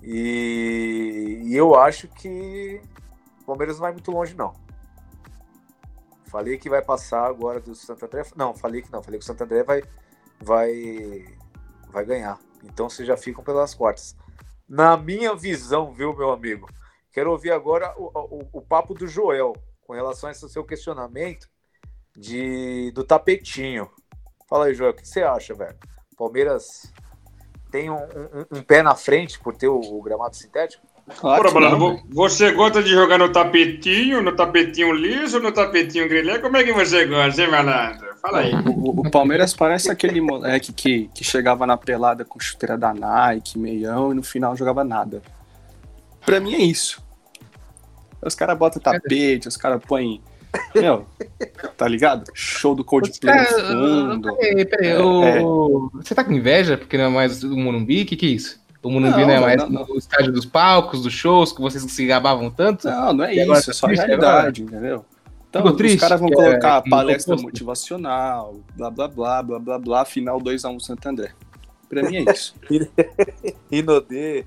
E, e eu acho que Palmeiras não vai muito longe, não. Falei que vai passar agora do Santo André. Não, falei que não. Falei que o Santo André vai, vai, vai ganhar. Então vocês já ficam pelas quartas. Na minha visão, viu, meu amigo? Quero ouvir agora o, o, o papo do Joel com relação a esse seu questionamento de, do tapetinho. Fala aí, Joel, o que você acha, velho? Palmeiras tem um, um- um pé na frente por ter o, o gramado sintético? Claro Ora, que não, Malandro, velho. vo- você gosta de jogar no tapetinho, no tapetinho liso, no tapetinho grilé? Como é que você gosta, hein, malandro? Fala aí. O, o Palmeiras parece aquele moleque que, que chegava na pelada com chuteira da Nike, meião, e no final jogava nada. Pra mim é isso. Os caras botam tapete, os caras põem. Meu, tá ligado? Show do Coldplay no Cara, fundo. Peraí, peraí, É, o- Você tá com inveja porque não é mais o Morumbi? O que, que é isso? O Morumbi não, Não, é mais não, não. no estádio dos palcos, dos shows, que vocês se gabavam tanto? Não, não é E isso, é só a triste realidade, entendeu? Então, Ficou os triste, caras vão é- colocar não palestra motivacional, blá blá blá, blá blá blá, final 2x1 Santo André. Pra mim é isso. *laughs* Inodê.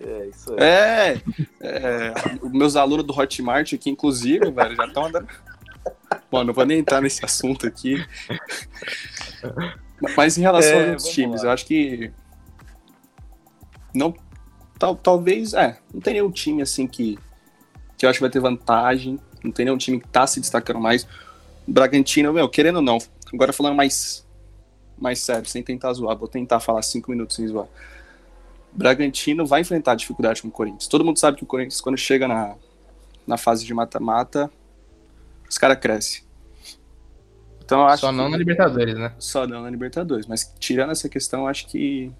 É, isso aí. É, é, os meus alunos do Hotmart aqui, inclusive, velho, já estão andando. Bom, não vou nem entrar nesse assunto aqui. *laughs* Mas em relação É, aos times, lá. eu acho que. Não. tal, talvez, é, não tem nenhum time assim que, que eu acho que vai ter vantagem, não tem nenhum time que tá se destacando mais. Bragantino, meu, querendo ou não, agora falando mais, mais sério, sem tentar zoar, vou tentar falar cinco minutos sem zoar. Bragantino vai enfrentar dificuldade com o Corinthians. Todo mundo sabe que o Corinthians, quando chega na, na fase de mata-mata, os caras crescem. Então, acho Só não que- na Libertadores, né? Só não na Libertadores. Mas tirando essa questão, eu acho que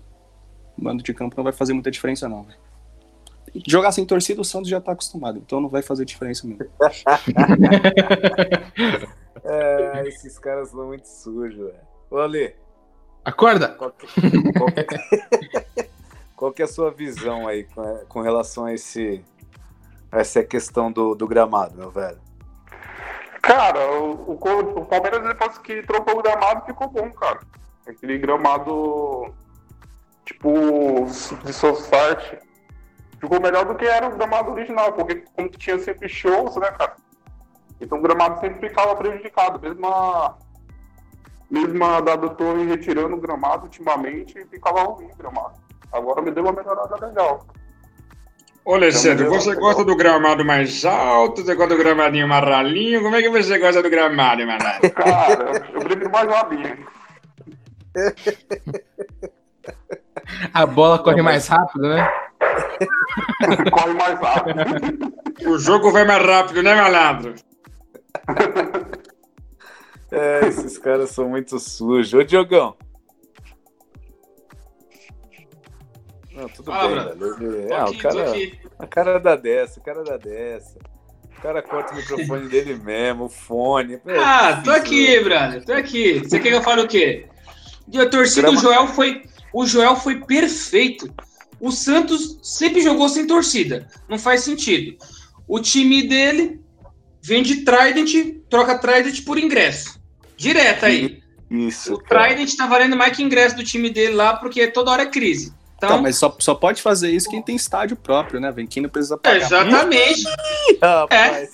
mando de campo não vai fazer muita diferença, não. velho. Jogar sem torcida, o Santos já tá acostumado, então não vai fazer diferença mesmo. *laughs* É, esses caras são muito sujos, velho. Ô, Ale, Acorda! qual que, qual que- *laughs* qual que é a sua visão aí com, com relação a esse a essa questão do, do gramado, meu velho? Cara, o, o, o Palmeiras depois que trocou o gramado ficou bom, cara. Aquele gramado tipo de Society ficou melhor do que era o gramado original, porque como tinha sempre shows, né, cara? Então o gramado sempre ficava prejudicado, mesmo a, mesmo a da Torre retirando o gramado ultimamente, ficava ruim o gramado. Agora me deu uma melhorada legal. Ô, Alessandro, Então, você gosta do gramado mais alto? Você gosta do gramadinho mais ralinho? Como é que você gosta do gramado, malandro? Cara, eu prefiro mais uma linha. *laughs* A bola corre mais rápido, né? *laughs* Corre mais rápido. O jogo vai mais rápido, né, malandro? É, esses caras são muito sujos. Ô, Diogão. Não, tudo Fala, bem, velho. Ah, aqui, o cara, a cara dá dessa, o cara dá dessa. O cara corta o microfone dele mesmo, o fone. É Ah, tô aqui, brother. Tô aqui. Você quer que eu fale o quê? A torcida do Grama- Joel foi. O Joel foi perfeito. O Santos sempre jogou sem torcida. Não faz sentido. O time dele vende Trident, troca Trident por ingresso. Direto aí. Isso, O cara. Trident tá valendo mais que ingresso do time dele lá, porque toda hora é crise. Tá, Então, mas só, só pode fazer isso quem tem estádio próprio, né? Vem quem não precisa pagar. exatamente. Rapaz,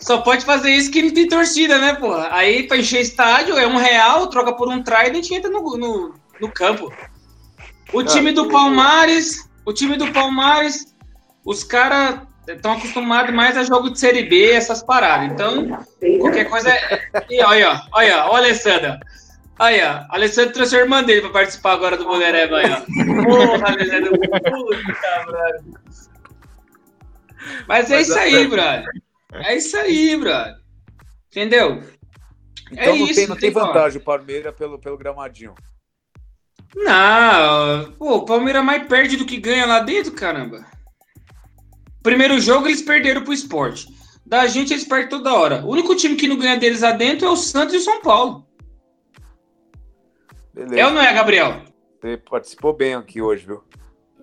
Só pode fazer isso que não tem torcida, né, porra? Aí pra encher estádio é um real, troca por um Trident e entra no, no, no campo. O time do Palmares, o time do Palmares, os caras estão acostumados mais a jogo de Série B, essas paradas. Então, qualquer coisa é. *laughs* E olha, olha, ó, o Alessandro. Olha, ó, Alessandro trouxe a irmã dele pra participar agora do Bolereba aí, ó. Porra, Alessandro. Puta, brother. Mas é isso a- aí, brother. É isso aí, brother. Entendeu? então é não, isso, tem, não tem tem vantagem o Palmeiras pelo, pelo gramadinho. Não, pô, o Palmeiras mais perde do que ganha lá dentro, caramba. Primeiro jogo eles perderam pro esporte. Da gente eles perdem toda hora. O único time que não ganha deles lá dentro é o Santos e o São Paulo. Beleza. É ou não é, Gabriel? Você participou bem aqui hoje, viu?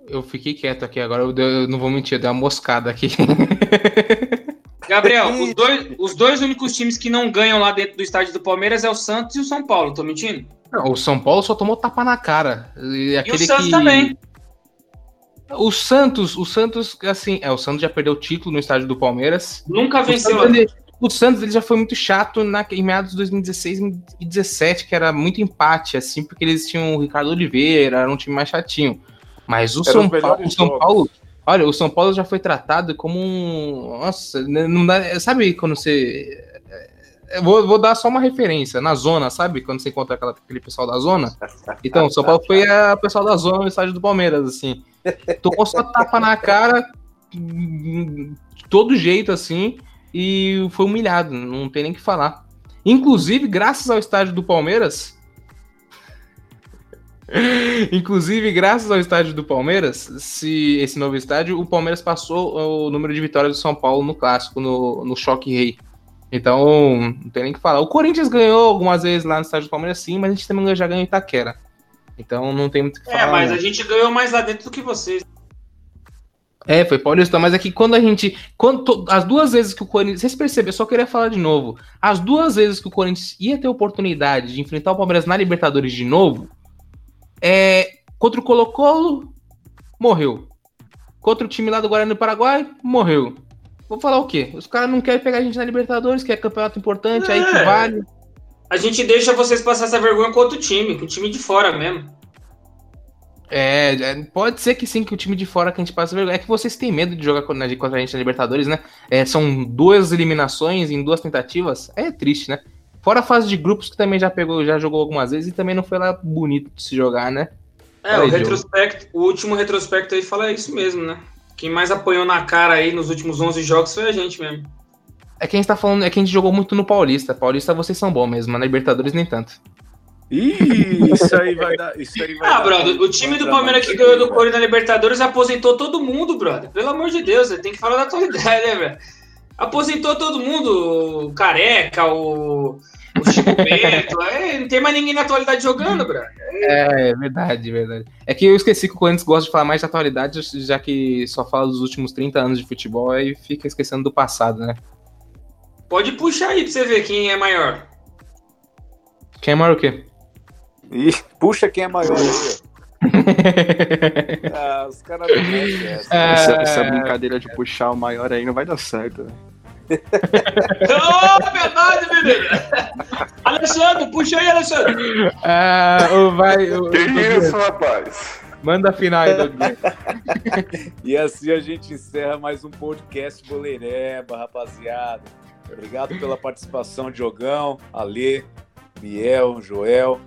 Eu fiquei quieto aqui agora, eu, não vou mentir, eu dei uma moscada aqui. *laughs* Gabriel, os dois, os dois únicos times que não ganham lá dentro do estádio do Palmeiras é o Santos e o São Paulo, tô mentindo? Não, o São Paulo só tomou tapa na cara. E, E aquele o Santos que... também. O Santos, o Santos, assim, é, o Santos já perdeu o título no estádio do Palmeiras. Nunca O venceu. Santos, ele, o Santos ele já foi muito chato na, em meados de 2016 e 2017, que era muito empate, assim, porque eles tinham o Ricardo Oliveira, era um time mais chatinho. Mas o São melhores o São. Paulo, olha, o São Paulo já foi tratado como um. Nossa, não dá. Sabe quando você. Eu vou, vou dar só uma referência. Na zona, sabe? Quando você encontra aquela, aquele pessoal da zona. Então, São Paulo foi a pessoal da zona no estádio do Palmeiras, assim. Tomou só tapa na cara, de todo jeito, assim, e foi humilhado. Não tem nem o que falar. Inclusive, graças ao estádio do Palmeiras. *laughs* Inclusive, graças ao estádio do Palmeiras, se esse novo estádio, o Palmeiras passou o número de vitórias do São Paulo no clássico, no, no choque rei. Então, não tem nem o que falar. O Corinthians ganhou algumas vezes lá no estádio do Palmeiras, sim, mas a gente também já ganhou em Itaquera. Então não tem muito o que falar. É, mas não. a gente ganhou mais lá dentro do que vocês. É, foi Paulista, mas é que quando a gente. Quando, as duas vezes que o Corinthians. Vocês perceberam, eu só queria falar de novo. As duas vezes que o Corinthians ia ter oportunidade de enfrentar o Palmeiras na Libertadores de novo, é, contra o Colo-Colo, morreu. Contra o time lá do Guarani do Paraguai, morreu. Vou falar o quê? Os caras não querem pegar a gente na Libertadores, que é campeonato importante, aí que É. vale. A gente deixa vocês passar essa vergonha com outro time, com o time de fora mesmo. É, é, pode ser que sim, que o time de fora que a gente passa vergonha. É que vocês têm medo de jogar contra a gente na Libertadores, né? É, são duas eliminações em duas tentativas. É triste, né? Fora a fase de grupos que também já pegou, já jogou algumas vezes e também não foi lá bonito de se jogar, né? É, o retrospecto, o último retrospecto aí fala isso mesmo, né? Quem mais apanhou na cara aí nos últimos 11 jogos foi a gente mesmo. É que a gente tá falando, é que a gente jogou muito no Paulista. Paulista vocês são bons mesmo, na Libertadores nem tanto. Ih, isso aí vai dar. Isso aí vai ah, dar brother, o time do Palmeiras que ganhou do Corinthians na Libertadores aposentou todo mundo, brother. Pelo amor de Deus, tem que falar da atualidade, *laughs* né, velho? Aposentou todo mundo, o Careca, o, o Chico Bento, é, não tem mais ninguém na atualidade jogando, brother. É, é verdade, verdade. É que eu esqueci que o Corinthians gosta de falar mais de atualidade, já que só fala dos últimos 30 anos de futebol e fica esquecendo do passado, né? Pode puxar aí pra você ver quem é maior. Quem é maior o quê? Ih, puxa quem é maior aí. *laughs* ah, os caras não. É... Essa, essa brincadeira de puxar o maior aí não vai dar certo. Né? *laughs* Oh, verdade, menino! Alessandro, puxa aí, Alessandro! Ah, vai, o, que isso, rapaz? Manda a final aí, Douglas. *laughs* e assim a gente encerra mais um podcast Boleireba, rapaziada. Obrigado pela participação, Diogão, Alê, Biel, Joel.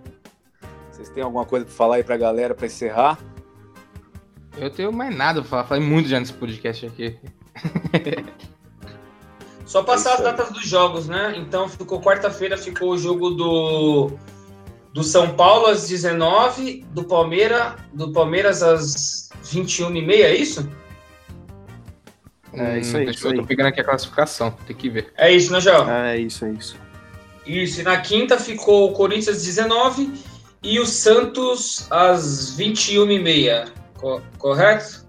Vocês têm alguma coisa para falar aí para a galera para encerrar? Eu tenho mais nada para falar. Falei muito já nesse podcast aqui. *laughs* Só passar as datas dos jogos, né? Então ficou quarta-feira, ficou o jogo do do São Paulo às 19, do Palmeiras, do Palmeiras às 21h30, é isso? É isso aí. Hum, isso aí. Eu tô pegando aqui a classificação, tem que ver. É isso, né, João? É isso, é isso. Isso, e na quinta ficou o Corinthians às 19 e o Santos às 21h30, co correto?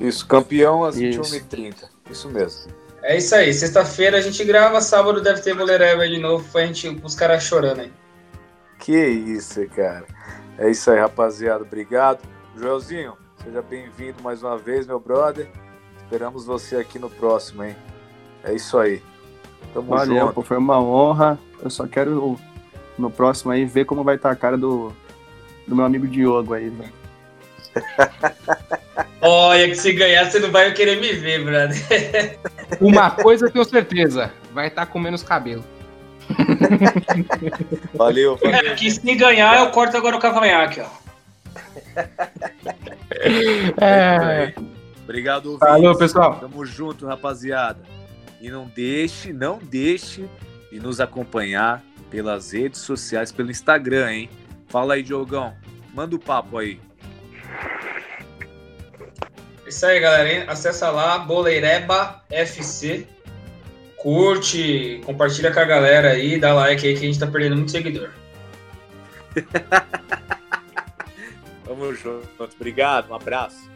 Isso, campeão às 21h30. Isso mesmo. É isso aí. Sexta-feira a gente grava, sábado deve ter Boleireba de novo pra gente, os caras chorando aí. Que isso, cara. É isso aí, rapaziada. Obrigado. Joelzinho, seja bem-vindo mais uma vez, meu brother. Esperamos você aqui no próximo, hein? É isso aí. Tamo Valeu, junto. Pô, foi uma honra. Eu só quero no próximo aí ver como vai estar a cara do, do meu amigo Diogo aí, velho. *laughs* Olha, que se ganhar, você não vai querer me ver, brother. *laughs* Uma coisa eu tenho certeza: vai estar com menos cabelo. Valeu, valeu. É, que se ganhar, eu corto agora o cavanhaque, ó. É. Obrigado, ouvintes. Falou, pessoal. Tamo junto, rapaziada. E não deixe, não deixe de nos acompanhar pelas redes sociais, pelo Instagram, hein? Fala aí, Diogão. Manda o papo aí. Isso aí, galera. Acessa lá, Boleireba FC. Curte, compartilha com a galera aí, dá like aí que a gente tá perdendo muito seguidor. *laughs* Tamo junto. Obrigado, um abraço.